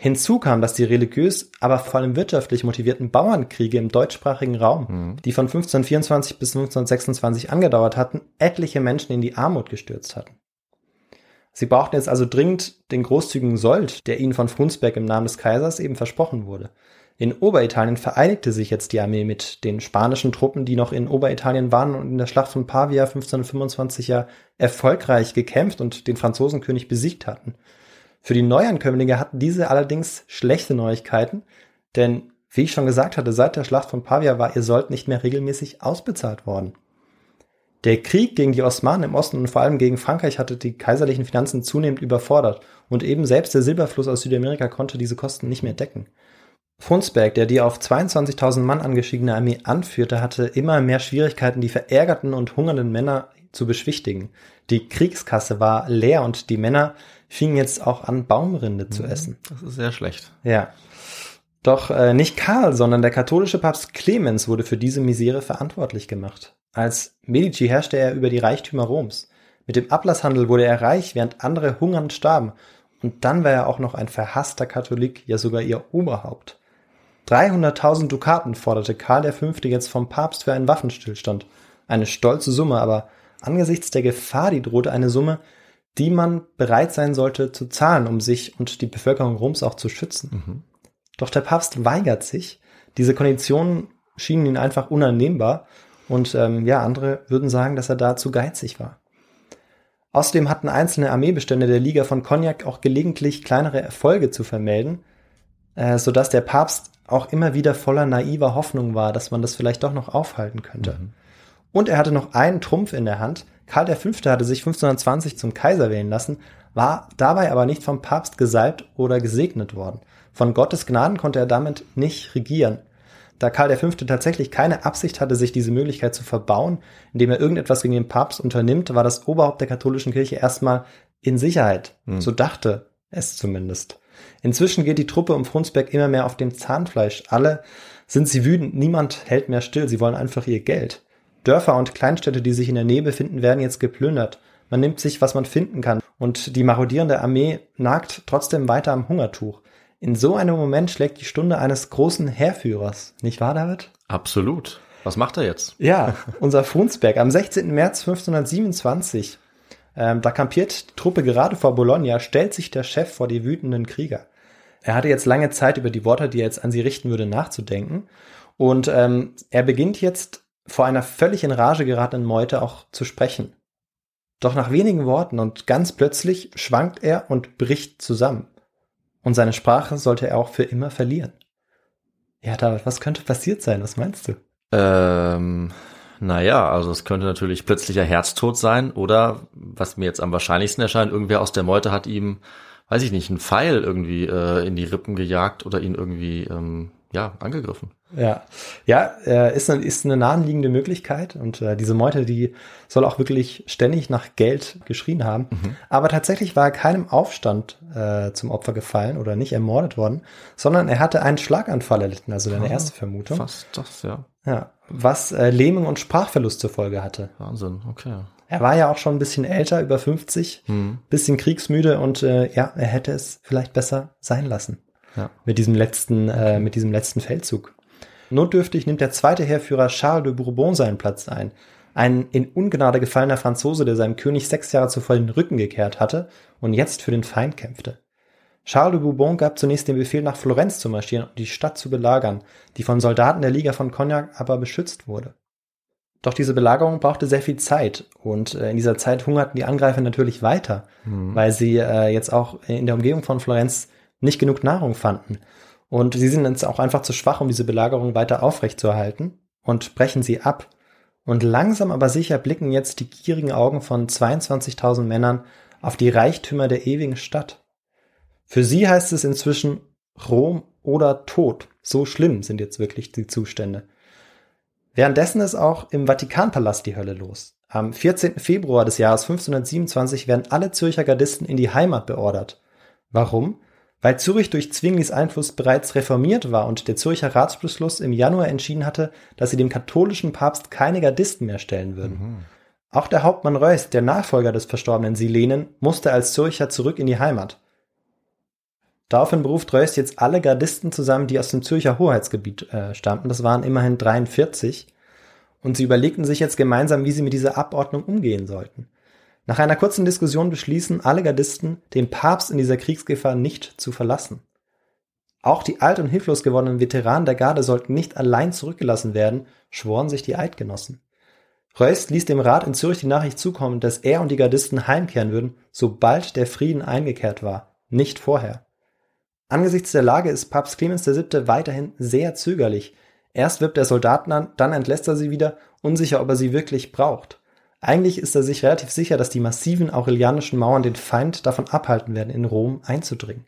Hinzu kam, dass die religiös, aber vor allem wirtschaftlich motivierten Bauernkriege im deutschsprachigen Raum, die von 1524 bis 1526 angedauert hatten, etliche Menschen in die Armut gestürzt hatten. Sie brauchten jetzt also dringend den großzügigen Sold, der ihnen von Frunsberg im Namen des Kaisers eben versprochen wurde. In Oberitalien vereinigte sich jetzt die Armee mit den spanischen Truppen, die noch in Oberitalien waren und in der Schlacht von Pavia 1525 ja erfolgreich gekämpft und den Franzosenkönig besiegt hatten. Für die Neuankömmlinge hatten diese allerdings schlechte Neuigkeiten, denn wie ich schon gesagt hatte, seit der Schlacht von Pavia war ihr Sold nicht mehr regelmäßig ausbezahlt worden. Der Krieg gegen die Osmanen im Osten und vor allem gegen Frankreich hatte die kaiserlichen Finanzen zunehmend überfordert und eben selbst der Silberfluss aus Südamerika konnte diese Kosten nicht mehr decken. Frunsberg, der die auf 22.000 Mann angestiegene Armee anführte, hatte immer mehr Schwierigkeiten, die verärgerten und hungernden Männer zu beschwichtigen. Die Kriegskasse war leer und die Männer fingen jetzt auch an, Baumrinde zu essen. Das ist sehr schlecht. Ja. Doch äh, nicht Karl, sondern der katholische Papst Clemens wurde für diese Misere verantwortlich gemacht. Als Medici herrschte er über die Reichtümer Roms. Mit dem Ablasshandel wurde er reich, während andere hungernd starben. Und dann war er auch noch ein verhasster Katholik, ja sogar ihr Oberhaupt. 300.000 Dukaten forderte Karl V. jetzt vom Papst für einen Waffenstillstand. Eine stolze Summe, aber angesichts der Gefahr, die drohte, eine Summe, die man bereit sein sollte zu zahlen, um sich und die Bevölkerung Roms auch zu schützen. Doch der Papst weigert sich. Diese Konditionen schienen ihn einfach unannehmbar und ähm, ja, andere würden sagen, dass er da zu geizig war. Außerdem hatten einzelne Armeebestände der Liga von Cognac auch gelegentlich kleinere Erfolge zu vermelden, äh, sodass der Papst auch immer wieder voller naiver Hoffnung war, dass man das vielleicht doch noch aufhalten könnte. Und er hatte noch einen Trumpf in der Hand. Karl V. hatte sich 1520 zum Kaiser wählen lassen, war dabei aber nicht vom Papst gesalbt oder gesegnet worden. Von Gottes Gnaden konnte er damit nicht regieren. Da Karl V. tatsächlich keine Absicht hatte, sich diese Möglichkeit zu verbauen, indem er irgendetwas gegen den Papst unternimmt, war das Oberhaupt der katholischen Kirche erstmal in Sicherheit. So dachte es zumindest. Inzwischen geht die Truppe um Frunsberg immer mehr auf dem Zahnfleisch. Alle sind sie wütend, niemand hält mehr still, sie wollen einfach ihr Geld. Dörfer und Kleinstädte, die sich in der Nähe befinden, werden jetzt geplündert. Man nimmt sich, was man finden kann. Und die marodierende Armee nagt trotzdem weiter am Hungertuch. In so einem Moment schlägt die Stunde eines großen Heerführers. Nicht wahr, David? Absolut. Was macht er jetzt? Ja, unser Frunsberg am 16. März 1527. Ähm, da kampiert die Truppe gerade vor Bologna, stellt sich der Chef vor die wütenden Krieger. Er hatte jetzt lange Zeit über die Worte, die er jetzt an sie richten würde, nachzudenken. Und ähm, er beginnt jetzt vor einer völlig in Rage geratenen Meute auch zu sprechen. Doch nach wenigen Worten und ganz plötzlich schwankt er und bricht zusammen. Und seine Sprache sollte er auch für immer verlieren. Ja, David, was könnte passiert sein? Was meinst du? Ähm, naja, also es könnte natürlich plötzlicher Herztod sein oder, was mir jetzt am wahrscheinlichsten erscheint, irgendwer aus der Meute hat ihm, weiß ich nicht, einen Pfeil irgendwie äh, in die Rippen gejagt oder ihn irgendwie, ähm, ja, angegriffen. Ja, ja, äh, ist, eine, ist eine naheliegende Möglichkeit und äh, diese Meute, die soll auch wirklich ständig nach Geld geschrien haben. Mhm. Aber tatsächlich war er keinem Aufstand äh, zum Opfer gefallen oder nicht ermordet worden, sondern er hatte einen Schlaganfall erlitten, also deine ah, erste Vermutung. Fast das, ja. Ja, was äh, Lähmung und Sprachverlust zur Folge hatte. Wahnsinn, okay. Er war ja auch schon ein bisschen älter, über 50, mhm. bisschen kriegsmüde und äh, ja, er hätte es vielleicht besser sein lassen. Ja. Mit diesem letzten, äh, mit diesem letzten Feldzug. Notdürftig nimmt der zweite Heerführer Charles de Bourbon seinen Platz ein. Ein in Ungnade gefallener Franzose, der seinem König sechs Jahre zuvor den Rücken gekehrt hatte und jetzt für den Feind kämpfte. Charles de Bourbon gab zunächst den Befehl, nach Florenz zu marschieren und die Stadt zu belagern, die von Soldaten der Liga von Cognac aber beschützt wurde. Doch diese Belagerung brauchte sehr viel Zeit und äh, in dieser Zeit hungerten die Angreifer natürlich weiter, mhm. weil sie äh, jetzt auch in der Umgebung von Florenz nicht genug Nahrung fanden. Und sie sind jetzt auch einfach zu schwach, um diese Belagerung weiter aufrechtzuerhalten und brechen sie ab. Und langsam aber sicher blicken jetzt die gierigen Augen von 22.000 Männern auf die Reichtümer der ewigen Stadt. Für sie heißt es inzwischen Rom oder Tod. So schlimm sind jetzt wirklich die Zustände. Währenddessen ist auch im Vatikanpalast die Hölle los. Am 14. Februar des Jahres 1527 werden alle Zürcher Gardisten in die Heimat beordert. Warum? Weil Zürich durch Zwinglis Einfluss bereits reformiert war und der Zürcher Ratsbeschluss im Januar entschieden hatte, dass sie dem katholischen Papst keine Gardisten mehr stellen würden. Mhm. Auch der Hauptmann Reuß, der Nachfolger des verstorbenen Silenen, musste als Zürcher zurück in die Heimat. Daraufhin beruft Reuß jetzt alle Gardisten zusammen, die aus dem Zürcher Hoheitsgebiet äh, stammten. Das waren immerhin 43. Und sie überlegten sich jetzt gemeinsam, wie sie mit dieser Abordnung umgehen sollten. Nach einer kurzen Diskussion beschließen alle Gardisten, den Papst in dieser Kriegsgefahr nicht zu verlassen. Auch die alt und hilflos gewordenen Veteranen der Garde sollten nicht allein zurückgelassen werden, schworen sich die Eidgenossen. Reuß ließ dem Rat in Zürich die Nachricht zukommen, dass er und die Gardisten heimkehren würden, sobald der Frieden eingekehrt war, nicht vorher. Angesichts der Lage ist Papst Clemens VII. weiterhin sehr zögerlich. Erst wirbt er Soldaten an, dann entlässt er sie wieder, unsicher, ob er sie wirklich braucht. Eigentlich ist er sich relativ sicher, dass die massiven aurelianischen Mauern den Feind davon abhalten werden, in Rom einzudringen.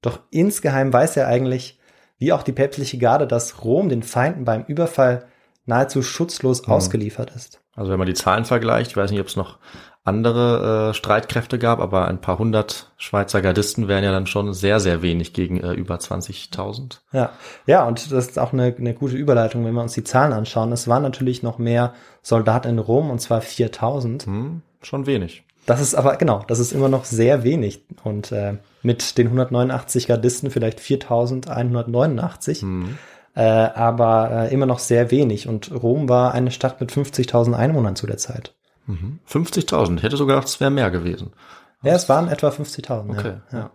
Doch insgeheim weiß er eigentlich, wie auch die päpstliche Garde, dass Rom den Feinden beim Überfall nahezu schutzlos mhm. ausgeliefert ist. Also wenn man die Zahlen vergleicht, ich weiß nicht, ob es noch andere äh, Streitkräfte gab, aber ein paar hundert Schweizer Gardisten wären ja dann schon sehr, sehr wenig gegen äh, über 20.000. Ja, ja, und das ist auch eine, eine gute Überleitung, wenn wir uns die Zahlen anschauen. Es waren natürlich noch mehr Soldaten in Rom, und zwar 4.000. Hm, schon wenig. Das ist aber, genau, das ist immer noch sehr wenig. Und äh, mit den 189 Gardisten vielleicht 4.189. Hm. Äh, aber äh, immer noch sehr wenig. Und Rom war eine Stadt mit 50.000 Einwohnern zu der Zeit. 50.000. Mhm. Ich hätte sogar gedacht, es wäre mehr gewesen. Ja, es waren etwa 50.000. Okay. Ja, ja.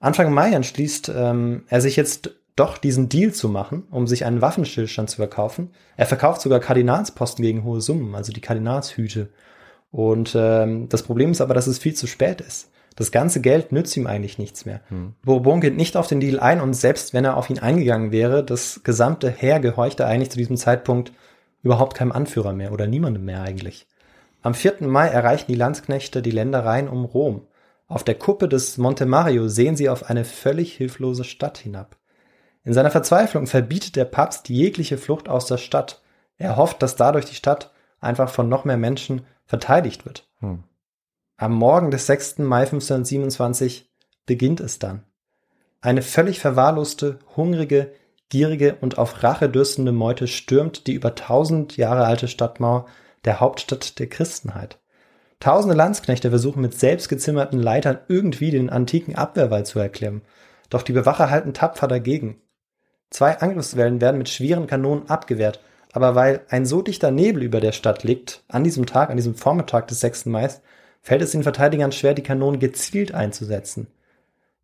Anfang Mai entschließt ähm, er sich jetzt doch diesen Deal zu machen, um sich einen Waffenstillstand zu verkaufen. Er verkauft sogar Kardinalsposten gegen hohe Summen, also die Kardinalshüte. Und ähm, das Problem ist aber, dass es viel zu spät ist. Das ganze Geld nützt ihm eigentlich nichts mehr. Hm. Bourbon geht nicht auf den Deal ein und selbst wenn er auf ihn eingegangen wäre, das gesamte Heer gehorchte eigentlich zu diesem Zeitpunkt überhaupt keinem Anführer mehr oder niemandem mehr eigentlich. Am 4. Mai erreichen die Landsknechte die Ländereien um Rom. Auf der Kuppe des Monte Mario sehen sie auf eine völlig hilflose Stadt hinab. In seiner Verzweiflung verbietet der Papst jegliche Flucht aus der Stadt. Er hofft, dass dadurch die Stadt einfach von noch mehr Menschen verteidigt wird. Hm. Am Morgen des 6. Mai 1527 beginnt es dann. Eine völlig verwahrloste, hungrige, blutgierige und auf Rache dürstende Meute stürmt die über tausend Jahre alte Stadtmauer der Hauptstadt der Christenheit. Tausende Landsknechte versuchen mit selbstgezimmerten Leitern irgendwie den antiken Abwehrwall zu erklimmen. Doch die Bewacher halten tapfer dagegen. Zwei Angriffswellen werden mit schweren Kanonen abgewehrt, aber weil ein so dichter Nebel über der Stadt liegt, an diesem Tag, an diesem Vormittag des 6. Mai, fällt es den Verteidigern schwer, die Kanonen gezielt einzusetzen.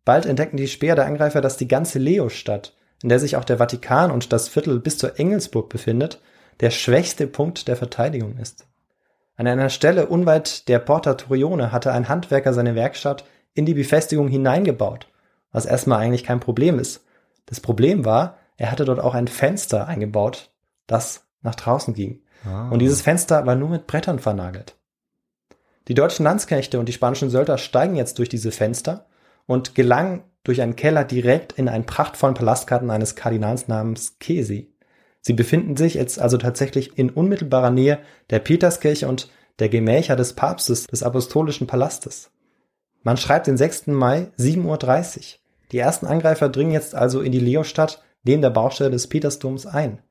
Bald entdecken die Speer der Angreifer, dass die ganze Leo-Stadt, in der sich auch der Vatikan und das Viertel bis zur Engelsburg befindet, der schwächste Punkt der Verteidigung ist. An einer Stelle unweit der Porta Torione hatte ein Handwerker seine Werkstatt in die Befestigung hineingebaut, was erstmal eigentlich kein Problem ist. Das Problem war, er hatte dort auch ein Fenster eingebaut, das nach draußen ging. Ah. Und dieses Fenster war nur mit Brettern vernagelt. Die deutschen Landsknechte und die spanischen Söldner steigen jetzt durch diese Fenster und gelangen durch einen Keller direkt in einen prachtvollen Palastgarten eines Kardinals namens Kesi. Sie befinden sich jetzt also tatsächlich in unmittelbarer Nähe der Peterskirche und der Gemächer des Papstes des Apostolischen Palastes. Man schreibt den 6. Mai 7.30 Uhr. Die ersten Angreifer dringen jetzt also in die Leostadt neben der Baustelle des Petersdoms ein.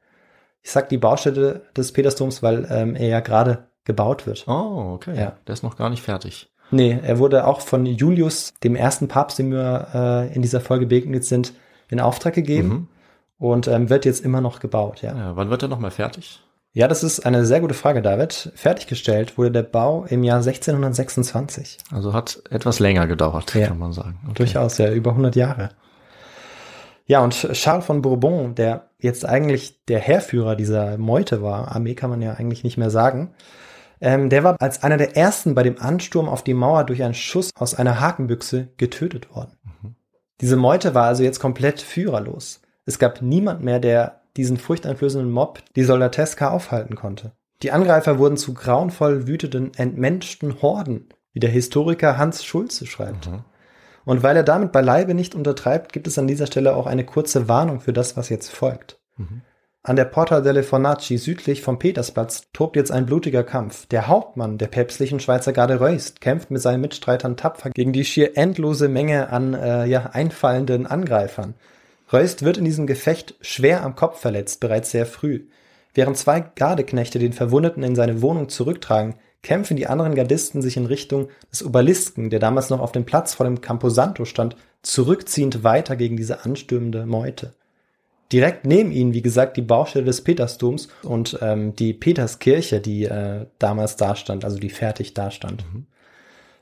Ich sag die Baustelle des Petersdoms, weil ähm, er ja gerade gebaut wird. Oh, okay. Ja. Der ist noch gar nicht fertig. Nee, er wurde auch von Julius, dem ersten Papst, dem wir äh, in dieser Folge begegnet sind, in Auftrag gegeben Mhm. und ähm, wird jetzt immer noch gebaut, ja. Ja, wann wird er nochmal fertig? Ja, das ist eine sehr gute Frage, David. Fertiggestellt wurde der Bau im Jahr 1626. Also hat etwas länger gedauert, Ja. kann man sagen. Okay. Durchaus, ja, über 100 Jahre. Ja, und Charles von Bourbon, der jetzt eigentlich der Heerführer dieser Meute war, Armee kann man ja eigentlich nicht mehr sagen, ähm, der war als einer der ersten bei dem Ansturm auf die Mauer durch einen Schuss aus einer Hakenbüchse getötet worden. Diese Meute war also jetzt komplett führerlos. Es gab niemand mehr, der diesen furchteinflößenden Mob, die Soldateska, aufhalten konnte. Die Angreifer wurden zu grauenvoll wütenden, entmenschten Horden, wie der Historiker Hans Schulze schreibt. Und weil er damit beileibe nicht untertreibt, gibt es an dieser Stelle auch eine kurze Warnung für das, was jetzt folgt. An der Porta delle Fornaci südlich vom Petersplatz tobt jetzt ein blutiger Kampf. Der Hauptmann der päpstlichen Schweizer Garde Reust kämpft mit seinen Mitstreitern tapfer gegen die schier endlose Menge an äh, ja, einfallenden Angreifern. Reust wird in diesem Gefecht schwer am Kopf verletzt, bereits sehr früh. Während zwei Gardeknechte den Verwundeten in seine Wohnung zurücktragen, kämpfen die anderen Gardisten sich in Richtung des Obelisken, der damals noch auf dem Platz vor dem Camposanto stand, zurückziehend weiter gegen diese anstürmende Meute. Direkt neben ihnen, wie gesagt, die Baustelle des Petersdoms und ähm, die Peterskirche, die äh, damals dastand, also die fertig dastand.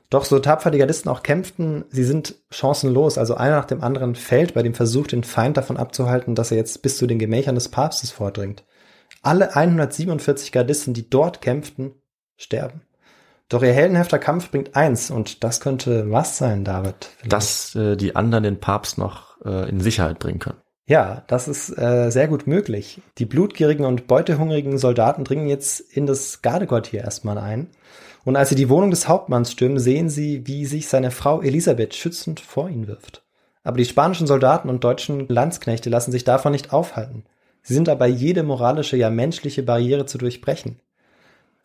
Doch so tapfer die Gardisten auch kämpften, sie sind chancenlos. Also einer nach dem anderen fällt bei dem Versuch, den Feind davon abzuhalten, dass er jetzt bis zu den Gemächern des Papstes vordringt. Alle 147 Gardisten, die dort kämpften, sterben. Doch ihr heldenhafter Kampf bringt eins, und das könnte was sein, David? Vielleicht? Dass äh, die anderen den Papst noch äh, in Sicherheit bringen können. Ja, das ist äh, sehr gut möglich. Die blutgierigen und beutehungrigen Soldaten dringen jetzt in das Gardequartier erstmal ein. Und als sie die Wohnung des Hauptmanns stürmen, sehen sie, wie sich seine Frau Elisabeth schützend vor ihn wirft. Aber die spanischen Soldaten und deutschen Landsknechte lassen sich davon nicht aufhalten. Sie sind dabei, jede moralische, ja menschliche Barriere zu durchbrechen.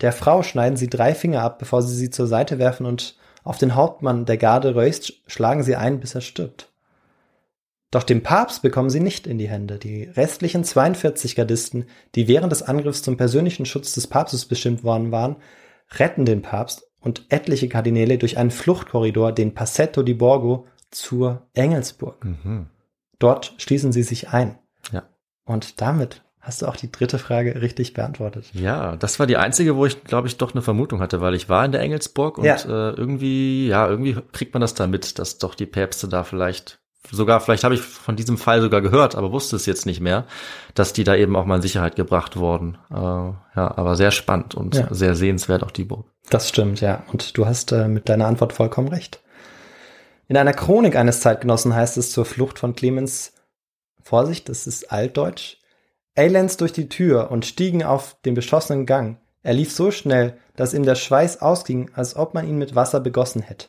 Der Frau schneiden sie drei Finger ab, bevor sie sie zur Seite werfen und auf den Hauptmann der Garde Reust schlagen sie ein, bis er stirbt. Doch den Papst bekommen sie nicht in die Hände. Die restlichen 42 Gardisten, die während des Angriffs zum persönlichen Schutz des Papstes bestimmt worden waren, retten den Papst und etliche Kardinäle durch einen Fluchtkorridor, den Passetto di Borgo, zur Engelsburg. Dort schließen sie sich ein. Ja. Und damit hast du auch die dritte Frage richtig beantwortet. Ja, das war die einzige, wo ich, glaube ich, doch eine Vermutung hatte, weil ich war in der Engelsburg und Ja. äh, irgendwie, ja, irgendwie kriegt man das da mit, dass doch die Päpste da vielleicht, sogar, vielleicht habe ich von diesem Fall sogar gehört, aber wusste es jetzt nicht mehr, dass die da eben auch mal in Sicherheit gebracht wurden. Äh, ja, aber sehr spannend und Ja. sehr sehenswert auch die Burg. Das stimmt, ja. Und du hast äh, mit deiner Antwort vollkommen recht. In einer Chronik eines Zeitgenossen heißt es zur Flucht von Clemens, Vorsicht, das ist altdeutsch, Elends durch die Tür und stiegen auf den beschossenen Gang. Er lief so schnell, dass ihm der Schweiß ausging, als ob man ihn mit Wasser begossen hätte.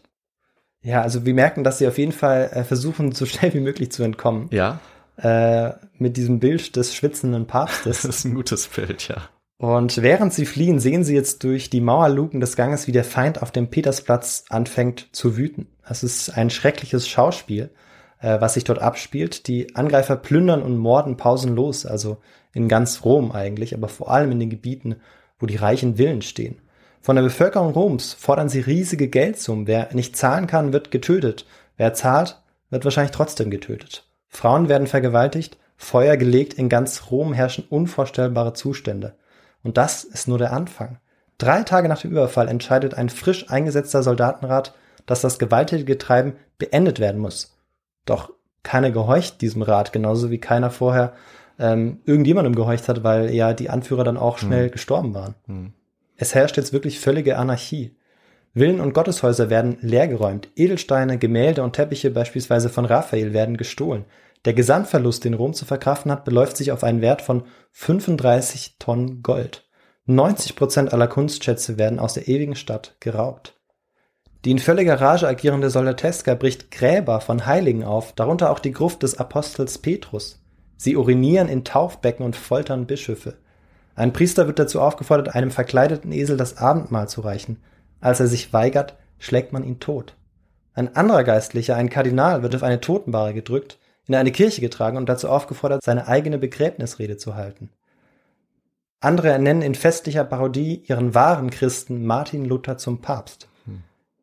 Ja, also wir merken, dass sie auf jeden Fall äh, versuchen, so schnell wie möglich zu entkommen. Ja, Äh, mit diesem Bild des schwitzenden Papstes. *laughs* das ist ein gutes Bild, ja. Und während sie fliehen, sehen sie jetzt durch die Mauerluken des Ganges, wie der Feind auf dem Petersplatz anfängt zu wüten. Es ist ein schreckliches Schauspiel. äh, was sich dort abspielt. Die Angreifer plündern und morden pausenlos, also in ganz Rom eigentlich, aber vor allem in den Gebieten, wo die reichen Villen stehen. Von der Bevölkerung Roms fordern sie riesige Geldsummen. Wer nicht zahlen kann, wird getötet. Wer zahlt, wird wahrscheinlich trotzdem getötet. Frauen werden vergewaltigt, Feuer gelegt, in ganz Rom herrschen unvorstellbare Zustände. Und das ist nur der Anfang. Drei Tage nach dem Überfall entscheidet ein frisch eingesetzter Soldatenrat, dass das gewalttätige Treiben beendet werden muss. Doch keiner gehorcht diesem Rat, genauso wie keiner vorher ähm, irgendjemandem gehorcht hat, weil ja die Anführer dann auch schnell hm. gestorben waren. Hm. Es herrscht jetzt wirklich völlige Anarchie. Villen und Gotteshäuser werden leergeräumt, Edelsteine, Gemälde und Teppiche beispielsweise von Raphael werden gestohlen. Der Gesamtverlust, den Rom zu verkraften hat, beläuft sich auf einen Wert von 35 Tonnen Gold. 90 Prozent aller Kunstschätze werden aus der ewigen Stadt geraubt. Die in völliger Rage agierende Soldateska bricht Gräber von Heiligen auf, darunter auch die Gruft des Apostels Petrus. Sie urinieren in Taufbecken und foltern Bischöfe. Ein Priester wird dazu aufgefordert, einem verkleideten Esel das Abendmahl zu reichen. Als er sich weigert, schlägt man ihn tot. Ein anderer Geistlicher, ein Kardinal, wird auf eine Totenbahre gedrückt, in eine Kirche getragen und dazu aufgefordert, seine eigene Begräbnisrede zu halten. Andere ernennen in festlicher Parodie ihren wahren Christen Martin Luther zum Papst.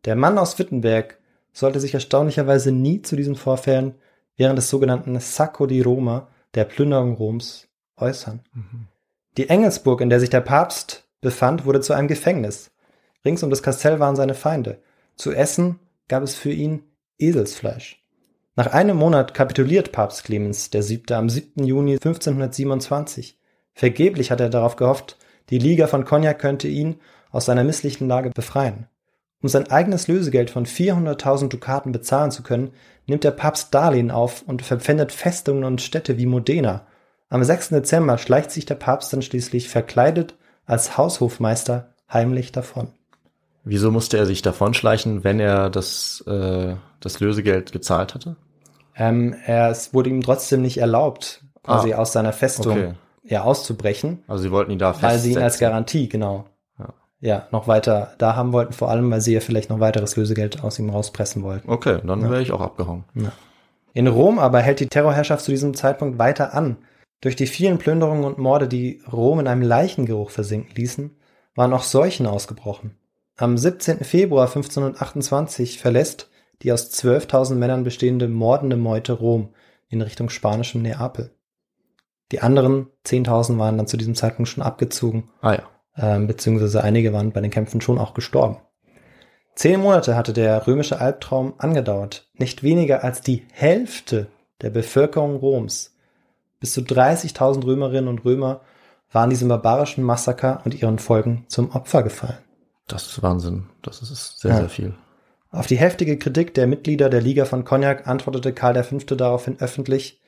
Der Mann aus Wittenberg sollte sich erstaunlicherweise nie zu diesen Vorfällen während des sogenannten Sacco di Roma, der Plünderung Roms, äußern. Mhm. Die Engelsburg, in der sich der Papst befand, wurde zu einem Gefängnis. Rings um das Kastell waren seine Feinde. Zu essen gab es für ihn Eselsfleisch. Nach einem Monat kapituliert Papst Clemens VII. am 7. Juni 1527. Vergeblich hat er darauf gehofft, die Liga von Cognac könnte ihn aus seiner misslichen Lage befreien. Um sein eigenes Lösegeld von 400.000 Dukaten bezahlen zu können, nimmt der Papst Darlehen auf und verpfändet Festungen und Städte wie Modena. Am 6. Dezember schleicht sich der Papst dann schließlich verkleidet als Haushofmeister heimlich davon. Wieso musste er sich davonschleichen, wenn er das, äh, das Lösegeld gezahlt hatte? Ähm, er, es wurde ihm trotzdem nicht erlaubt, quasi ah, aus seiner Festung okay. ja, auszubrechen. Also sie wollten ihn da festsetzen. Weil sie ihn als Garantie, genau ja, noch weiter da haben wollten, vor allem, weil sie ja vielleicht noch weiteres Lösegeld aus ihm rauspressen wollten. Okay, dann ja. wäre ich auch abgehauen. Ja. In Rom aber hält die Terrorherrschaft zu diesem Zeitpunkt weiter an. Durch die vielen Plünderungen und Morde, die Rom in einem Leichengeruch versinken ließen, waren auch Seuchen ausgebrochen. Am 17. Februar 1528 verlässt die aus 12.000 Männern bestehende mordende Meute Rom in Richtung spanischem Neapel. Die anderen 10.000 waren dann zu diesem Zeitpunkt schon abgezogen. Ah ja ähm, beziehungsweise einige waren bei den Kämpfen schon auch gestorben. Zehn Monate hatte der römische Albtraum angedauert. Nicht weniger als die Hälfte der Bevölkerung Roms, bis zu 30.000 Römerinnen und Römer, waren diesem barbarischen Massaker und ihren Folgen zum Opfer gefallen. Das ist Wahnsinn. Das ist sehr, ja. sehr viel. Auf die heftige Kritik der Mitglieder der Liga von Cognac antwortete Karl V. daraufhin öffentlich,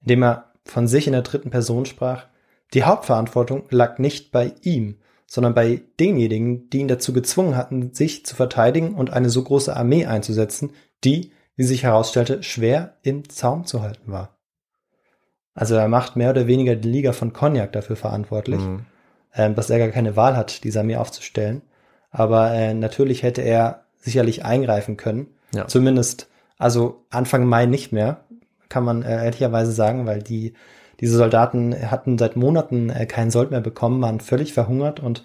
indem er von sich in der dritten Person sprach, die Hauptverantwortung lag nicht bei ihm, sondern bei denjenigen, die ihn dazu gezwungen hatten, sich zu verteidigen und eine so große Armee einzusetzen, die, wie sich herausstellte, schwer im Zaum zu halten war. Also er macht mehr oder weniger die Liga von Cognac dafür verantwortlich, mhm. ähm, dass er gar keine Wahl hat, diese Armee aufzustellen. Aber äh, natürlich hätte er sicherlich eingreifen können. Ja. Zumindest, also Anfang Mai nicht mehr, kann man äh, ehrlicherweise sagen, weil die diese Soldaten hatten seit Monaten äh, keinen Sold mehr bekommen, waren völlig verhungert und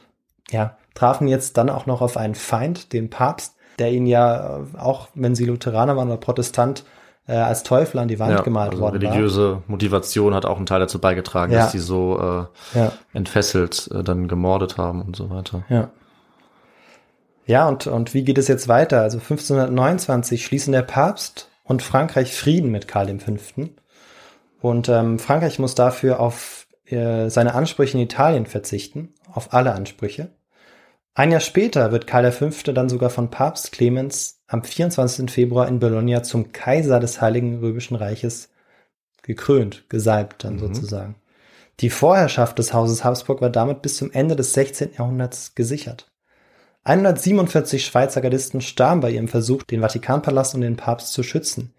ja, trafen jetzt dann auch noch auf einen Feind, den Papst, der ihnen ja, äh, auch wenn sie Lutheraner waren oder Protestant, äh, als Teufel an die Wand ja, gemalt also worden religiöse war. Motivation hat auch einen Teil dazu beigetragen, ja. dass sie so äh, ja. entfesselt äh, dann gemordet haben und so weiter. Ja. Ja, und, und wie geht es jetzt weiter? Also 1529 schließen der Papst und Frankreich Frieden mit Karl V. Und ähm, Frankreich muss dafür auf äh, seine Ansprüche in Italien verzichten, auf alle Ansprüche. Ein Jahr später wird Karl V. dann sogar von Papst Clemens am 24. Februar in Bologna zum Kaiser des Heiligen Römischen Reiches gekrönt, gesalbt dann mhm. sozusagen. Die Vorherrschaft des Hauses Habsburg war damit bis zum Ende des 16. Jahrhunderts gesichert. 147 Schweizer Gardisten starben bei ihrem Versuch, den Vatikanpalast und den Papst zu schützen.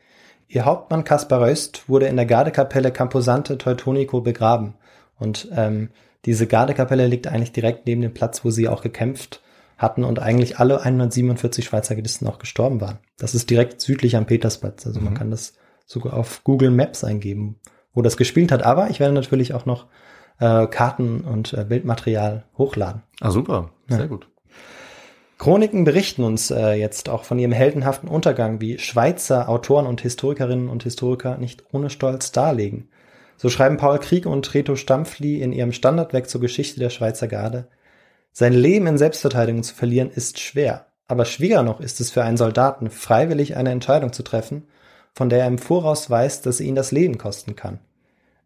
Ihr Hauptmann Kaspar Röst wurde in der Gardekapelle Camposante Teutonico begraben. Und ähm, diese Gardekapelle liegt eigentlich direkt neben dem Platz, wo sie auch gekämpft hatten und eigentlich alle 147 Schweizer Gardisten auch gestorben waren. Das ist direkt südlich am Petersplatz, also mhm. man kann das sogar auf Google Maps eingeben, wo das gespielt hat. Aber ich werde natürlich auch noch äh, Karten und äh, Bildmaterial hochladen. Ah, super. Sehr Ja. gut. Chroniken berichten uns äh, jetzt auch von ihrem heldenhaften Untergang, wie Schweizer Autoren und Historikerinnen und Historiker nicht ohne Stolz darlegen. So schreiben Paul Krieg und Reto Stampfli in ihrem Standardwerk zur Geschichte der Schweizer Garde. Sein Leben in Selbstverteidigung zu verlieren ist schwer, aber schwieriger noch ist es für einen Soldaten, freiwillig eine Entscheidung zu treffen, von der er im Voraus weiß, dass sie ihn das Leben kosten kann.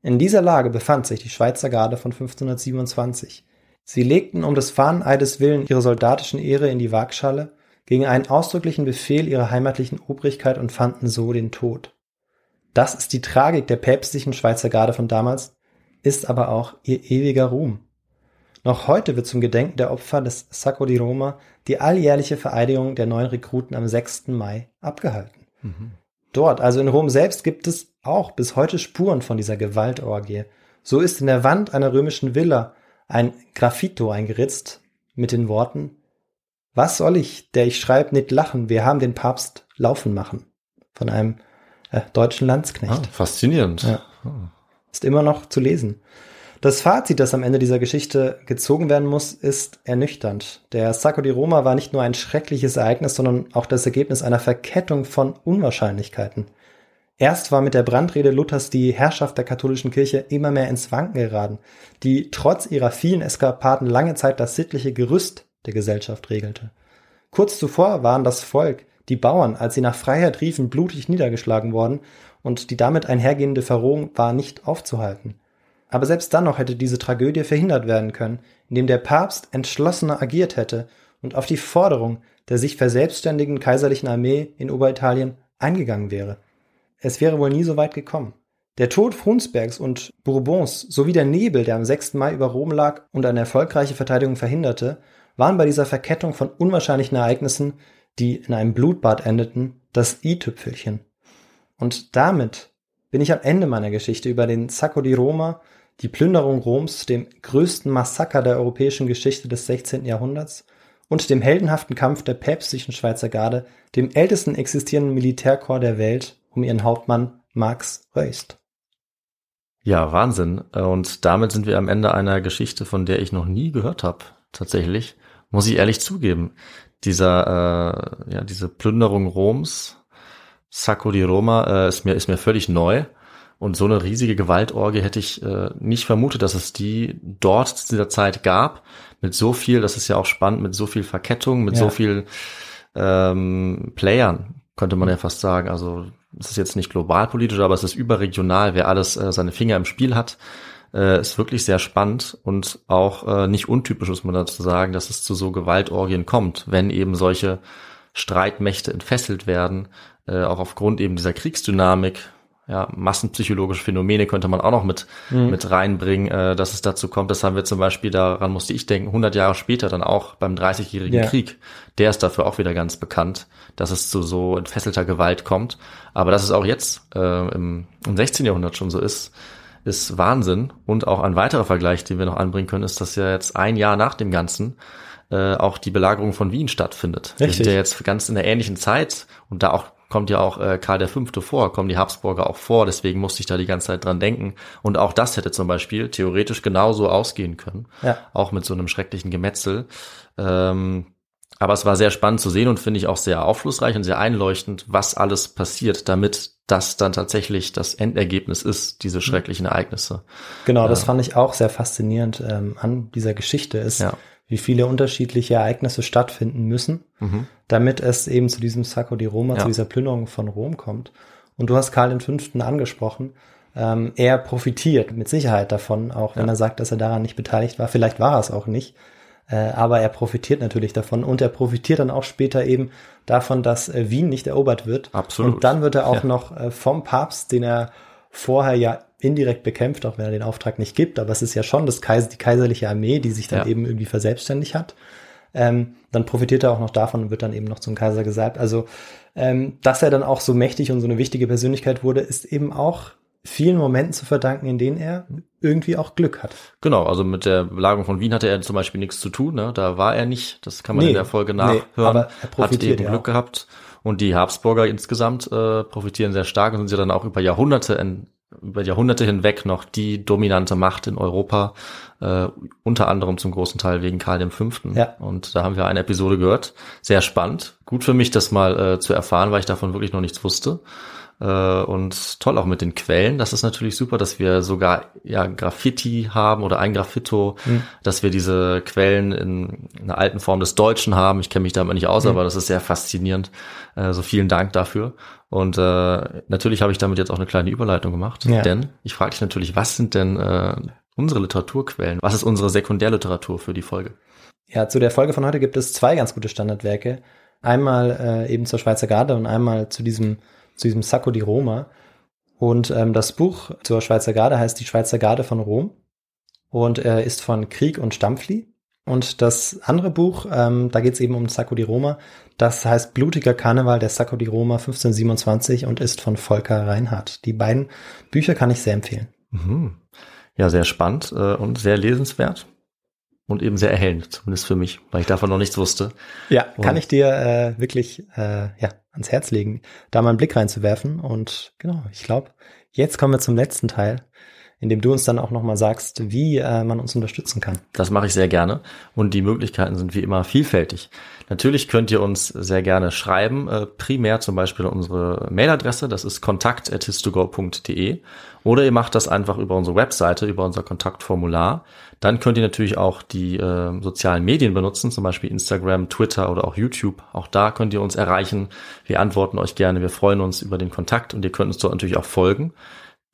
In dieser Lage befand sich die Schweizer Garde von 1527. Sie legten um des Fahneneides willen ihre soldatischen Ehre in die Waagschale gegen einen ausdrücklichen Befehl ihrer heimatlichen Obrigkeit und fanden so den Tod. Das ist die Tragik der päpstlichen Schweizer Garde von damals, ist aber auch ihr ewiger Ruhm. Noch heute wird zum Gedenken der Opfer des Sacco di Roma die alljährliche Vereidigung der neuen Rekruten am 6. Mai abgehalten. Dort, also in Rom selbst, gibt es auch bis heute Spuren von dieser Gewaltorgie. So ist in der Wand einer römischen Villa ein Graffito eingeritzt mit den Worten Was soll ich, der ich schreib, nicht lachen, wir haben den Papst laufen machen. Von einem äh, deutschen Landsknecht. Ah, faszinierend. Ja. Ist immer noch zu lesen. Das Fazit, das am Ende dieser Geschichte gezogen werden muss, ist ernüchternd. Der Sacco di Roma war nicht nur ein schreckliches Ereignis, sondern auch das Ergebnis einer Verkettung von Unwahrscheinlichkeiten. Erst war mit der Brandrede Luthers die Herrschaft der katholischen Kirche immer mehr ins Wanken geraten, die trotz ihrer vielen Eskapaden lange Zeit das sittliche Gerüst der Gesellschaft regelte. Kurz zuvor waren das Volk, die Bauern, als sie nach Freiheit riefen, blutig niedergeschlagen worden und die damit einhergehende Verrohung war nicht aufzuhalten. Aber selbst dann noch hätte diese Tragödie verhindert werden können, indem der Papst entschlossener agiert hätte und auf die Forderung der sich verselbstständigen kaiserlichen Armee in Oberitalien eingegangen wäre. Es wäre wohl nie so weit gekommen. Der Tod Frunsbergs und Bourbons sowie der Nebel, der am 6. Mai über Rom lag und eine erfolgreiche Verteidigung verhinderte, waren bei dieser Verkettung von unwahrscheinlichen Ereignissen, die in einem Blutbad endeten, das i-Tüpfelchen. Und damit bin ich am Ende meiner Geschichte über den Sacco di Roma, die Plünderung Roms, dem größten Massaker der europäischen Geschichte des 16. Jahrhunderts und dem heldenhaften Kampf der päpstlichen Schweizer Garde, dem ältesten existierenden Militärkorps der Welt, um ihren Hauptmann Max Röst. Ja, Wahnsinn. Und damit sind wir am Ende einer Geschichte, von der ich noch nie gehört habe. Tatsächlich, muss ich ehrlich zugeben. Dieser, äh, ja, diese Plünderung Roms, Sacco di Roma, äh, ist mir ist mir völlig neu. Und so eine riesige Gewaltorgie hätte ich äh, nicht vermutet, dass es die dort zu dieser Zeit gab. Mit so viel, das ist ja auch spannend, mit so viel Verkettung, mit Ja. so viel ähm, Playern, könnte man ja fast sagen. Also es ist jetzt nicht globalpolitisch, aber es ist überregional, wer alles äh, seine Finger im Spiel hat. Äh, ist wirklich sehr spannend und auch äh, nicht untypisch, muss man dazu sagen, dass es zu so Gewaltorgien kommt, wenn eben solche Streitmächte entfesselt werden, äh, auch aufgrund eben dieser Kriegsdynamik, ja, massenpsychologische Phänomene könnte man auch noch mit, mit reinbringen, äh, dass es dazu kommt. Das haben wir zum Beispiel, daran musste ich denken, 100 Jahre später dann auch beim 30-jährigen Ja. Krieg. Der ist dafür auch wieder ganz bekannt, dass es zu so entfesselter Gewalt kommt. Aber dass es auch jetzt äh, im, im 16. Jahrhundert schon so ist, ist Wahnsinn. Und auch ein weiterer Vergleich, den wir noch anbringen können, ist, dass ja jetzt ein Jahr nach dem Ganzen äh, auch die Belagerung von Wien stattfindet. Wir Richtig. sind ja jetzt ganz in der ähnlichen Zeit und da auch kommt ja auch äh, Karl V. vor, kommen die Habsburger auch vor, deswegen musste ich da die ganze Zeit dran denken. Und auch das hätte zum Beispiel theoretisch genauso ausgehen können, Ja. auch mit so einem schrecklichen Gemetzel. Ähm, aber es war sehr spannend zu sehen und finde ich auch sehr aufschlussreich und sehr einleuchtend, was alles passiert, damit das dann tatsächlich das Endergebnis ist, diese schrecklichen Ereignisse. Genau, das fand ich auch sehr faszinierend ähm, an dieser Geschichte ist, Ja. wie viele unterschiedliche Ereignisse stattfinden müssen, damit es eben zu diesem Sacco di Roma, Ja. zu dieser Plünderung von Rom kommt. Und du hast Karl V. angesprochen. Ähm, er profitiert mit Sicherheit davon, auch wenn er sagt, dass er daran nicht beteiligt war. Vielleicht war er es auch nicht. Äh, aber er profitiert natürlich davon und er profitiert dann auch später eben davon, dass äh, Wien nicht erobert wird. Absolut. Und dann wird er auch Ja. noch äh, vom Papst, den er vorher ja indirekt bekämpft, auch wenn er den Auftrag nicht gibt, aber es ist ja schon das Kais die kaiserliche Armee, die sich dann Ja. eben irgendwie verselbstständigt hat. Ähm, dann profitiert er auch noch davon und wird dann eben noch zum Kaiser gesalbt. Also, ähm, dass er dann auch so mächtig und so eine wichtige Persönlichkeit wurde, ist eben auch vielen Momenten zu verdanken, in denen er irgendwie auch Glück hat. Genau, also mit der Belagerung von Wien hatte er zum Beispiel nichts zu tun, ne? da war er nicht, das kann man Nee, in der Folge nee, nachhören, aber er hat profitiert eben ja Glück auch. gehabt Und die Habsburger insgesamt äh, profitieren sehr stark und sind ja dann auch über Jahrhunderte in, über Jahrhunderte hinweg noch die dominante Macht in Europa, äh, unter anderem zum großen Teil wegen Karl V. Ja. Und da haben wir eine Episode gehört. Sehr spannend. Gut für mich, das mal äh, zu erfahren, weil ich davon wirklich noch nichts wusste. Äh, und toll auch mit den Quellen. Das ist natürlich super, dass wir sogar ja Graffiti haben oder ein Graffito, Mhm. dass wir diese Quellen in einer alten Form des Deutschen haben. Ich kenne mich damit nicht aus, Mhm. aber das ist sehr faszinierend. Äh, so vielen Dank dafür. Und äh, natürlich habe ich damit jetzt auch eine kleine Überleitung gemacht, Ja. denn ich frage dich natürlich, was sind denn äh, unsere Literaturquellen? Was ist unsere Sekundärliteratur für die Folge? Ja, zu der Folge von heute gibt es zwei ganz gute Standardwerke. Einmal äh, eben zur Schweizer Garde und einmal zu diesem, zu diesem Sacco di Roma. Und ähm, das Buch zur Schweizer Garde heißt Die Schweizer Garde von Rom und äh, ist von Krieg und Stampfli. Und das andere Buch, ähm, da geht es eben um Sacco di Roma, das heißt Blutiger Karneval der Sacco di Roma 1527 und ist von Volker Reinhardt. Die beiden Bücher kann ich sehr empfehlen. Mhm. Ja, sehr spannend äh, und sehr lesenswert und eben sehr erhellend, zumindest für mich, weil ich davon noch nichts wusste. Ja, kann Und- ich dir äh, wirklich äh, ja, ans Herz legen, da mal einen Blick reinzuwerfen. Und genau, ich glaube, jetzt kommen wir zum letzten Teil, in dem du uns dann auch nochmal sagst, wie äh, man uns unterstützen kann. Das mache ich sehr gerne und die Möglichkeiten sind wie immer vielfältig. Natürlich könnt ihr uns sehr gerne schreiben, äh, primär zum Beispiel unsere Mailadresse, das ist kontakt.histogo.de oder ihr macht das einfach über unsere Webseite, über unser Kontaktformular. Dann könnt ihr natürlich auch die äh, sozialen Medien benutzen, zum Beispiel Instagram, Twitter oder auch YouTube. Auch da könnt ihr uns erreichen. Wir antworten euch gerne, wir freuen uns über den Kontakt und ihr könnt uns dort natürlich auch folgen.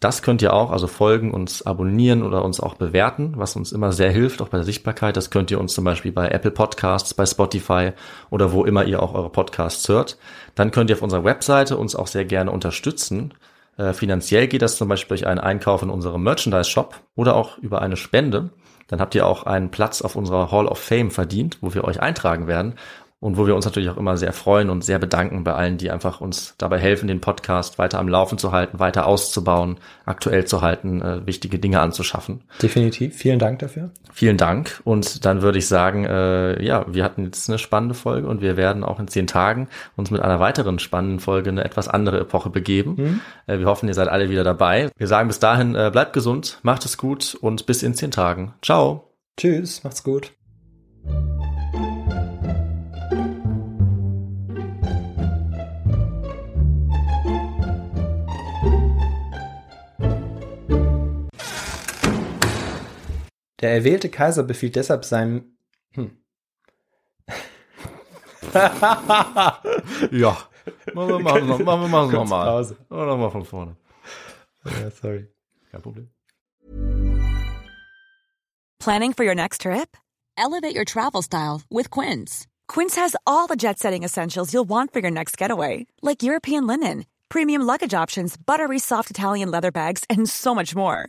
Das könnt ihr auch, also folgen, uns abonnieren oder uns auch bewerten, was uns immer sehr hilft, auch bei der Sichtbarkeit. Das könnt ihr uns zum Beispiel bei Apple Podcasts, bei Spotify oder wo immer ihr auch eure Podcasts hört. Dann könnt ihr auf unserer Webseite uns auch sehr gerne unterstützen. Äh, finanziell geht das zum Beispiel durch einen Einkauf in unserem Merchandise-Shop oder auch über eine Spende. Dann habt ihr auch einen Platz auf unserer Hall of Fame verdient, wo wir euch eintragen werden und wo wir uns natürlich auch immer sehr freuen und sehr bedanken bei allen, die einfach uns dabei helfen, den Podcast weiter am Laufen zu halten, weiter auszubauen, aktuell zu halten, äh, wichtige Dinge anzuschaffen. Definitiv. Vielen Dank dafür. Vielen Dank und dann würde ich sagen, äh, ja, wir hatten jetzt eine spannende Folge und wir werden auch in zehn Tagen uns mit einer weiteren spannenden Folge in eine etwas andere Epoche begeben. Äh, wir hoffen, ihr seid alle wieder dabei. Wir sagen bis dahin, äh, bleibt gesund, macht es gut und bis in zehn Tagen. Ciao. Tschüss, macht's gut. Der erwählte Kaiser befiehlt deshalb seinem hm. Ja. Machen wir *laughs* machen wir machen wir machen wir Kurz mal. Pause. Nochmal von vorne. Ja, sorry. Kein Problem. Planning for your next trip? Elevate your travel style with Quince. Quince has all the jet setting essentials you'll want for your next getaway, like European linen, premium luggage options, buttery soft Italian leather bags, and so much more.